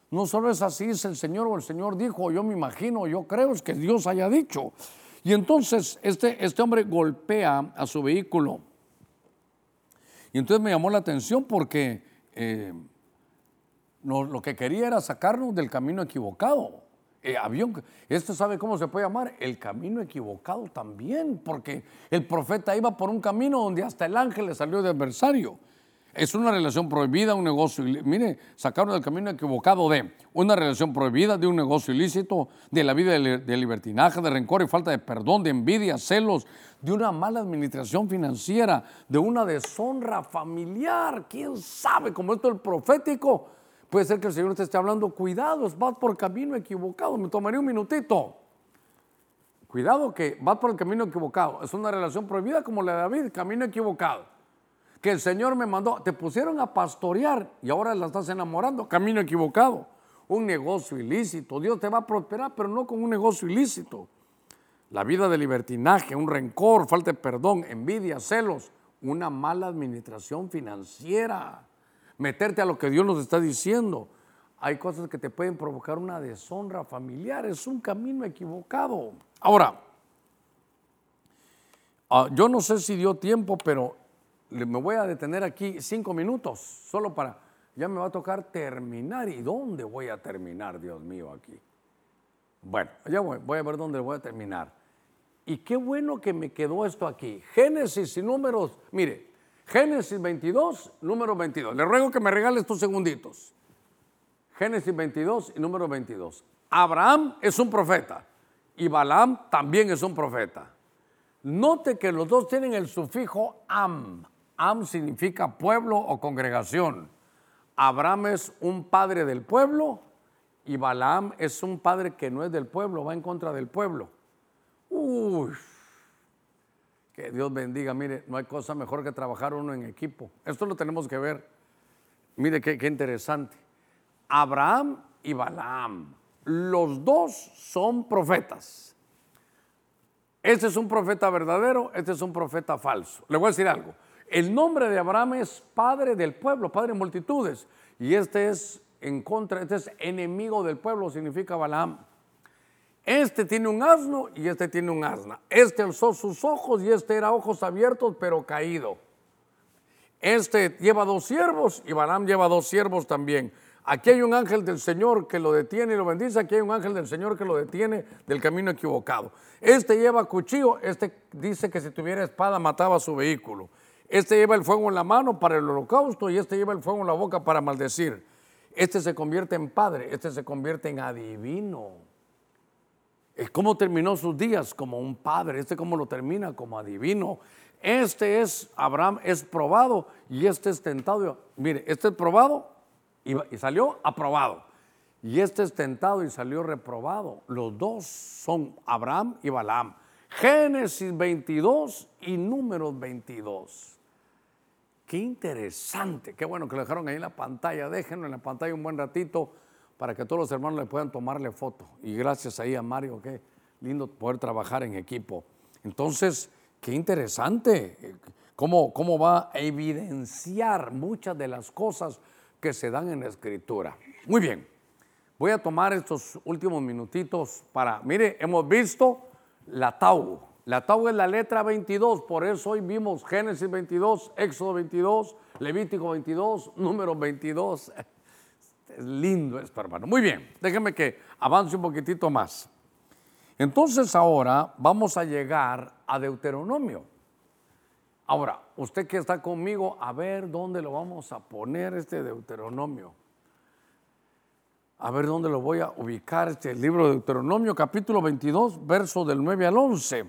No solo es así, es el Señor o el Señor dijo, yo me imagino, yo creo, es que Dios haya dicho. Y entonces este, este hombre golpea a su vehículo. Y entonces me llamó la atención porque eh, lo que quería era sacarnos del camino equivocado. Eh, avión, esto sabe cómo se puede llamar, el camino equivocado también, porque el profeta iba por un camino donde hasta el ángel le salió de adversario. Es una relación prohibida, un negocio. Mire, sacaron del camino equivocado de una relación prohibida, de un negocio ilícito, de la vida de libertinaje, de rencor y falta de perdón, de envidia, celos, de una mala administración financiera, de una deshonra familiar. ¿Quién sabe? Como esto es profético, puede ser que el Señor te esté hablando, cuidado, vas por camino equivocado. Me tomaría un minutito. Cuidado que vas por el camino equivocado. Es una relación prohibida como la de David, camino equivocado que el Señor me mandó, te pusieron a pastorear y ahora la estás enamorando, camino equivocado, un negocio ilícito. Dios te va a prosperar, pero no con un negocio ilícito. La vida de libertinaje, un rencor, falta de perdón, envidia, celos, una mala administración financiera. Meterte a lo que Dios nos está diciendo. Hay cosas que te pueden provocar una deshonra familiar, es un camino equivocado. Ahora, ah, yo no sé si dio tiempo, pero me voy a detener aquí cinco minutos, solo para, ya me va a tocar terminar. ¿Y dónde voy a terminar, Dios mío, aquí? Bueno, ya voy, voy a ver dónde voy a terminar. Y qué bueno que me quedó esto aquí. Génesis y números, mire, Génesis 22, número 22. Le ruego que me regale estos segunditos. Génesis 22 y número 22. Abraham es un profeta y Balaam también es un profeta. Note que los dos tienen el sufijo am. Am significa pueblo o congregación. Abraham es un padre del pueblo y Balaam es un padre que no es del pueblo, va en contra del pueblo. Uy, que Dios bendiga. Mire, no hay cosa mejor que trabajar uno en equipo. Esto lo tenemos que ver. Mire qué, interesante. Abraham y Balaam, los dos son profetas. Este es un profeta verdadero, este es un profeta falso. Le voy a decir algo. El nombre de Abraham es padre del pueblo, padre de multitudes. Y este es en contra, este es enemigo del pueblo, significa Balaam. Este tiene un asno y este tiene un asna. Este alzó sus ojos y este era ojos abiertos pero caído. Este lleva dos siervos y Balaam lleva dos siervos también. Aquí hay un ángel del Señor que lo detiene y lo bendice. Aquí hay un ángel del Señor que lo detiene del camino equivocado. Este lleva cuchillo. Este dice que si tuviera espada mataba su vehículo. Este lleva el fuego en la mano para el holocausto y este lleva el fuego en la boca para maldecir. Este se convierte en padre. Este se convierte en adivino. ¿Cómo terminó sus días? Como un padre. Este cómo lo termina como adivino. Este es, Abraham es probado y este es tentado. Mire, este es probado y, salió aprobado. Y este es tentado y salió reprobado. Los dos son Abraham y Balaam. Génesis 22 y números 22. Qué interesante, qué bueno que lo dejaron ahí en la pantalla. Déjenlo en la pantalla un buen ratito para que todos los hermanos le puedan tomarle foto. Y gracias ahí a Mario, qué lindo poder trabajar en equipo. Entonces, qué interesante eh, cómo, cómo va a evidenciar muchas de las cosas que se dan en la escritura. Muy bien, voy a tomar estos últimos minutitos para, mire, hemos visto la Tau. La Tau es la letra 22, por eso hoy vimos Génesis 22, Éxodo 22, Levítico 22, número 22. Lindo esto, hermano. Muy bien, déjenme que avance un poquitito más. Entonces ahora vamos a llegar a Deuteronomio. Ahora, usted que está conmigo, a ver dónde lo vamos a poner este Deuteronomio. A ver dónde lo voy a ubicar, este libro de Deuteronomio, capítulo 22, verso del 9 al 11.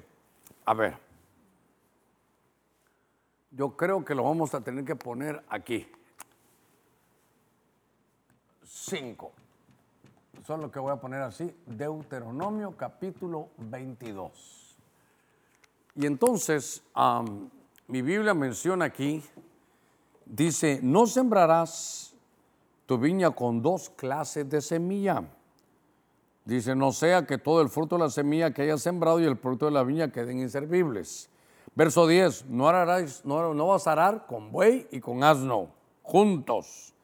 A ver. Yo creo que lo vamos a tener que poner aquí. 5. Eso es lo que voy a poner así, Deuteronomio capítulo 22. Y entonces, mi Biblia menciona aquí, dice, no sembrarás tu viña con dos clases de semilla. Dice, no sea que todo el fruto de la semilla que hayas sembrado y el fruto de la viña queden inservibles. Verso 10, no, harás, no, no vas a arar con buey y con asno juntos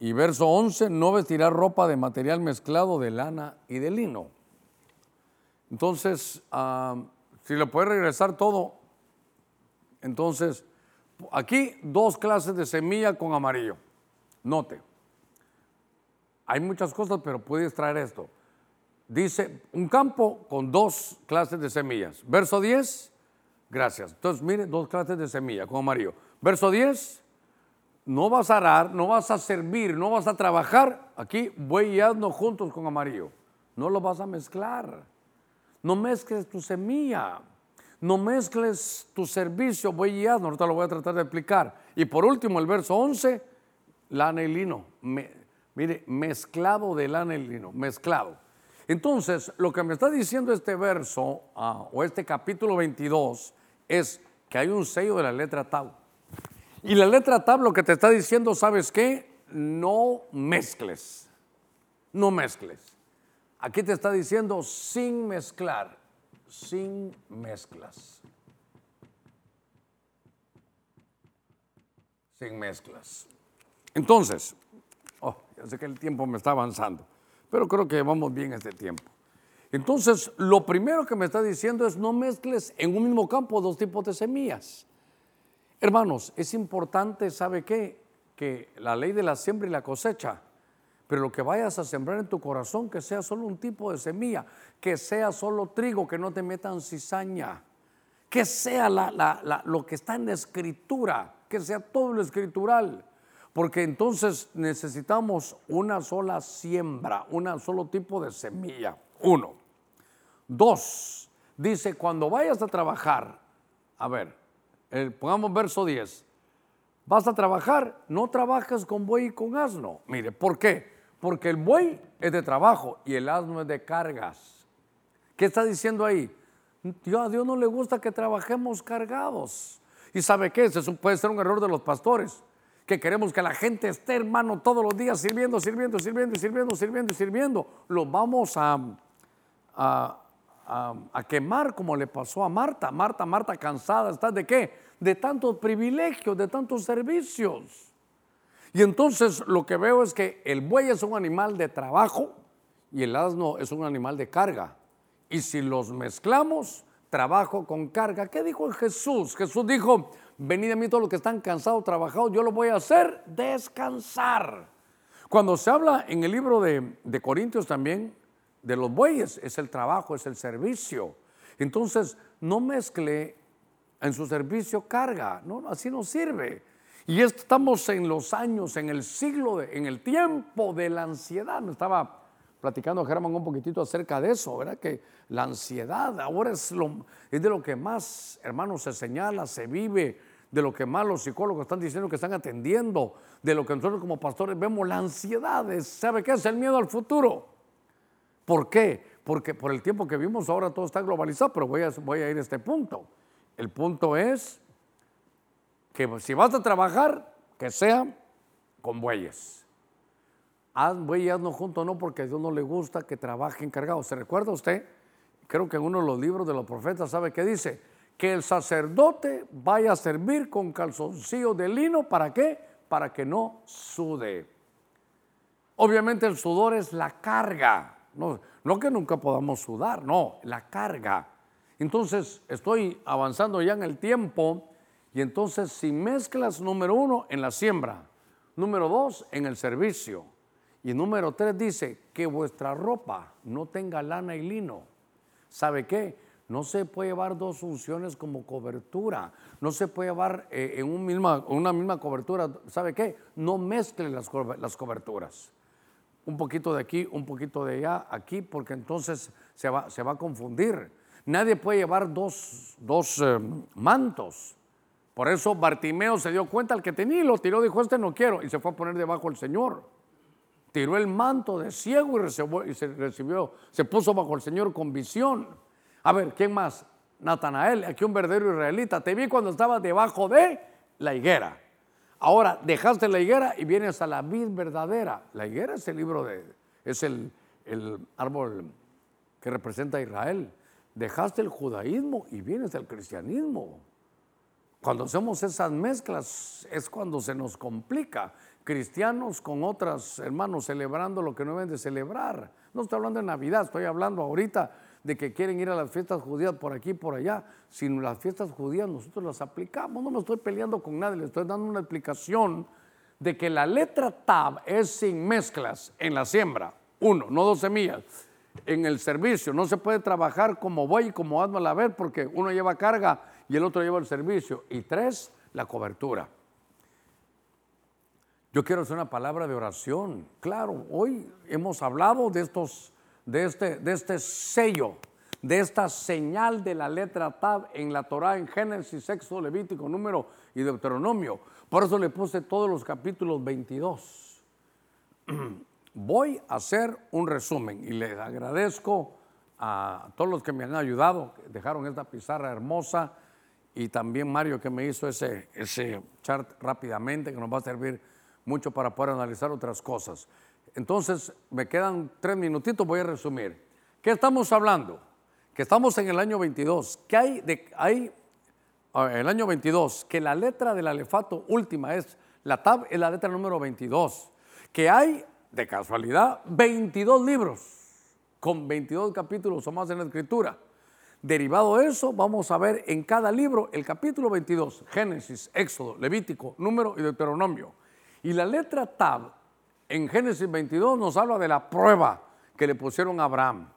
y verso 11, no vestirá ropa de material mezclado de lana y de lino. Entonces, ah, si le puede regresar todo, entonces, aquí dos clases de semilla con amarillo. Note, hay muchas cosas, pero puede extraer esto. Dice, un campo con dos clases de semillas. Verso 10, gracias. Entonces, mire, dos clases de semilla con amarillo. Verso 10, no vas a arar, no vas a servir, no vas a trabajar. Aquí buey y asno juntos con amarillo. No lo vas a mezclar. No mezcles tu semilla. No mezcles tu servicio, buey y. Ahorita lo voy a tratar de explicar. Y por último, el verso 11, lana y mire, mezclado de lana mezclado. Entonces, lo que me está diciendo este verso ah, o este capítulo 22 es que hay un sello de la letra Tau. Y la letra tab lo que te está diciendo, ¿sabes qué? No mezcles. No mezcles. Aquí te está diciendo sin mezclar, sin mezclas. Sin mezclas. Entonces, oh, ya sé que el tiempo me está avanzando, pero creo que vamos bien este tiempo. Entonces, lo primero que me está diciendo es no mezcles en un mismo campo dos tipos de semillas. Hermanos, es importante, ¿sabe qué? Que la ley de la siembra y la cosecha, pero lo que vayas a sembrar en tu corazón, que sea solo un tipo de semilla, que sea solo trigo, que no te metan cizaña, que sea lo que está en la escritura, que sea todo lo escritural. Porque entonces necesitamos una sola siembra, un solo tipo de semilla. Uno. Dos, dice, cuando vayas a trabajar, a ver, pongamos verso 10, vas a trabajar, no trabajas con buey y con asno. Mire, ¿por qué? Porque el buey es de trabajo y el asno es de cargas. ¿Qué está diciendo ahí? a Dios no le gusta que trabajemos cargados. ¿Y sabe qué? Eso puede ser un error de los pastores, que queremos que la gente esté, hermano, todos los días sirviendo, sirviendo, sirviendo, sirviendo, sirviendo, sirviendo. Lo vamos a, a, quemar como le pasó a Marta. Marta, Marta cansada, ¿está de qué? De tantos privilegios, de tantos servicios. Y entonces lo que veo es que el buey es un animal de trabajo y el asno es un animal de carga. Y si los mezclamos, trabajo con carga. ¿Qué dijo Jesús? Jesús dijo, venid a mí todos los que están cansados, trabajados, yo lo voy a hacer descansar. Cuando se habla en el libro de, de Corintios también, de los bueyes, es el trabajo, es el servicio. Entonces, no mezcle en su servicio carga, ¿no? así no sirve. Y estamos en los años, en el siglo, en el tiempo de la ansiedad. Me estaba platicando Germán un poquitito acerca de eso, ¿verdad? Que la ansiedad ahora es, lo, es de lo que más, hermanos, se señala, se vive, de lo que más los psicólogos están diciendo que están atendiendo, de lo que nosotros como pastores vemos, la ansiedad, ¿sabe qué es el miedo al futuro? ¿Por qué? Porque por el tiempo que vimos ahora todo está globalizado, pero voy a, ir a este punto. El punto es que si vas a trabajar, que sea con bueyes. Haz buey y hazno junto, no porque a Dios no le gusta que trabaje encargado. ¿Se recuerda usted? Creo que en uno de los libros de los profetas sabe que dice que el sacerdote vaya a servir con calzoncillo de lino. ¿Para qué? Para que no sude. Obviamente el sudor es la carga. No, no que nunca podamos sudar, no, la carga. Entonces estoy avanzando ya en el tiempo y entonces si mezclas número uno en la siembra, número dos en el servicio y número tres dice que vuestra ropa no tenga lana y lino. ¿Sabe qué? No se puede llevar dos funciones como cobertura. No se puede llevar eh, en misma, una misma cobertura. ¿Sabe qué? No mezcle las coberturas un poquito de aquí, un poquito de allá, aquí, porque entonces se va, se va a confundir. Nadie puede llevar dos, eh, mantos. Por eso Bartimeo se dio cuenta al que tenía y lo tiró, dijo, este no quiero, y se fue a poner debajo el Señor. Tiró el manto de ciego y, y se recibió, se puso bajo el Señor con visión. A ver, ¿quién más? Natanael, aquí un verdadero israelita. Te vi cuando estaba debajo de la higuera. Ahora dejaste la higuera y vienes a la vid verdadera. La higuera es el libro de, es el, árbol que representa a Israel. Dejaste el judaísmo y vienes al cristianismo. Cuando hacemos esas mezclas es cuando se nos complica. Cristianos con otros hermanos celebrando lo que no deben de celebrar. No estoy hablando de Navidad, estoy hablando ahorita de que quieren ir a las fiestas judías por aquí, por allá, sino las fiestas judías nosotros las aplicamos. No me estoy peleando con nadie, le estoy dando una explicación de que la letra tab es sin mezclas en la siembra. Uno, no dos semillas. En el servicio no se puede trabajar como voy y como hazme a la vez porque uno lleva carga y el otro lleva el servicio. Y tres, la cobertura. Yo quiero hacer una palabra de oración. Claro, hoy hemos hablado de estos de este, de este sello, de esta señal de la letra Tab en la Torah, en Génesis, Sexto, Levítico, Número y Deuteronomio. Por eso le puse todos los capítulos 22. Voy a hacer un resumen y les agradezco a todos los que me han ayudado, dejaron esta pizarra hermosa y también Mario que me hizo ese, ese chart rápidamente que nos va a servir mucho para poder analizar otras cosas. Entonces, me quedan tres minutitos, voy a resumir. ¿Qué estamos hablando? Que estamos en el año 22. ¿Qué hay, de, hay el año 22? Que la letra del alefato última es La tab es la letra número 22, que hay, de casualidad, 22 libros con 22 capítulos o más en la escritura. Derivado de eso, vamos a ver en cada libro el capítulo 22, Génesis, Éxodo, Levítico, Número y Deuteronomio. Y la letra Tab en Génesis 22 nos habla de la prueba que le pusieron a Abraham.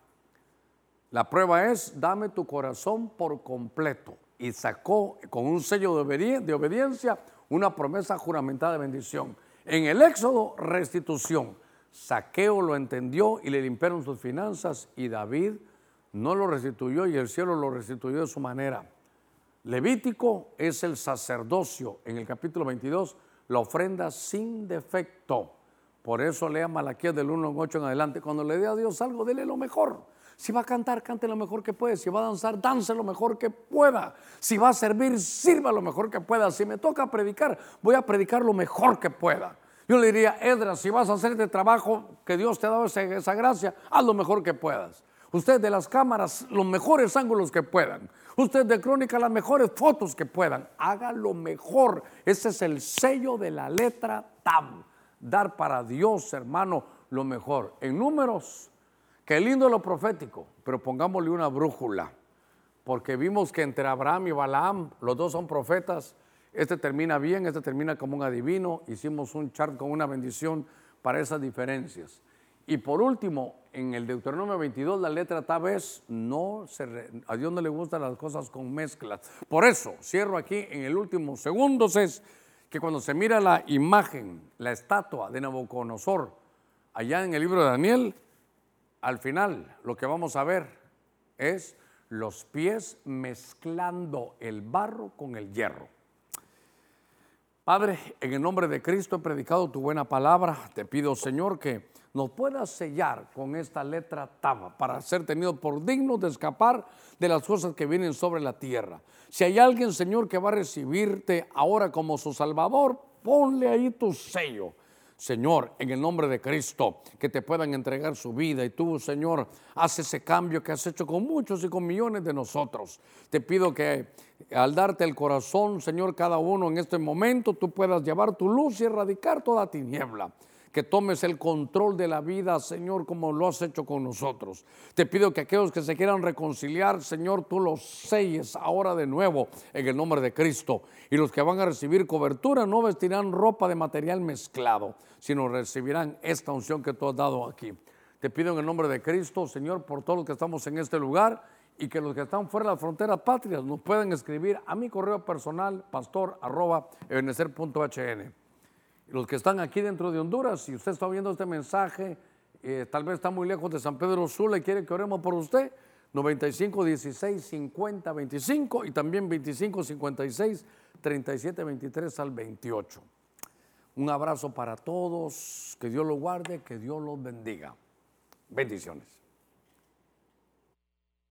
La prueba es, dame tu corazón por completo. Y sacó con un sello de obediencia una promesa juramentada de bendición. En el Éxodo, restitución. Saqueo lo entendió y le limpiaron sus finanzas y David no lo restituyó y el cielo lo restituyó de su manera. Levítico es el sacerdocio, en el capítulo 22, la ofrenda sin defecto. Por eso lea Malaquías del 1 en 8 en adelante. Cuando le dé a Dios algo, dele lo mejor. Si va a cantar, cante lo mejor que puede. Si va a danzar, dance lo mejor que pueda. Si va a servir, sirva lo mejor que pueda. Si me toca predicar, voy a predicar lo mejor que pueda. Yo le diría, Edra, si vas a hacer este trabajo que Dios te ha dado esa, esa gracia, haz lo mejor que puedas. Usted de las cámaras, los mejores ángulos que puedan. Usted de crónica, las mejores fotos que puedan. Haga lo mejor. Ese es el sello de la letra TAM. Dar para Dios, hermano, lo mejor. En números, qué lindo lo profético, pero pongámosle una brújula. Porque vimos que entre Abraham y Balaam, los dos son profetas. Este termina bien, este termina como un adivino. Hicimos un chart con una bendición para esas diferencias. Y por último, en el Deuteronomio 22, la letra tal vez no se, a Dios no le gustan las cosas con mezclas. Por eso, cierro aquí en el último segundo, es que cuando se mira la imagen, la estatua de Nabucodonosor, allá en el libro de Daniel, al final lo que vamos a ver es los pies mezclando el barro con el hierro. Padre, en el nombre de Cristo he predicado tu buena palabra. Te pido, Señor, que nos pueda sellar con esta letra Taba para ser tenido por dignos de escapar de las cosas que vienen sobre la tierra. Si hay alguien, Señor, que va a recibirte ahora como su Salvador, ponle ahí tu sello. Señor, en el nombre de Cristo, que te puedan entregar su vida y tú, Señor, haz ese cambio que has hecho con muchos y con millones de nosotros. Te pido que al darte el corazón, Señor, cada uno en este momento, tú puedas llevar tu luz y erradicar toda tiniebla que tomes el control de la vida, Señor, como lo has hecho con nosotros. Te pido que aquellos que se quieran reconciliar, Señor, tú los selles ahora de nuevo en el nombre de Cristo. Y los que van a recibir cobertura no vestirán ropa de material mezclado, sino recibirán esta unción que tú has dado aquí. Te pido en el nombre de Cristo, Señor, por todos los que estamos en este lugar y que los que están fuera de las fronteras patrias nos puedan escribir a mi correo personal, pastor arroba, los que están aquí dentro de Honduras, si usted está viendo este mensaje, eh, tal vez está muy lejos de San Pedro Sula y quiere que oremos por usted, 95 16 50 25 y también 25 56 37 23 al 28. Un abrazo para todos, que Dios los guarde, que Dios los bendiga. Bendiciones.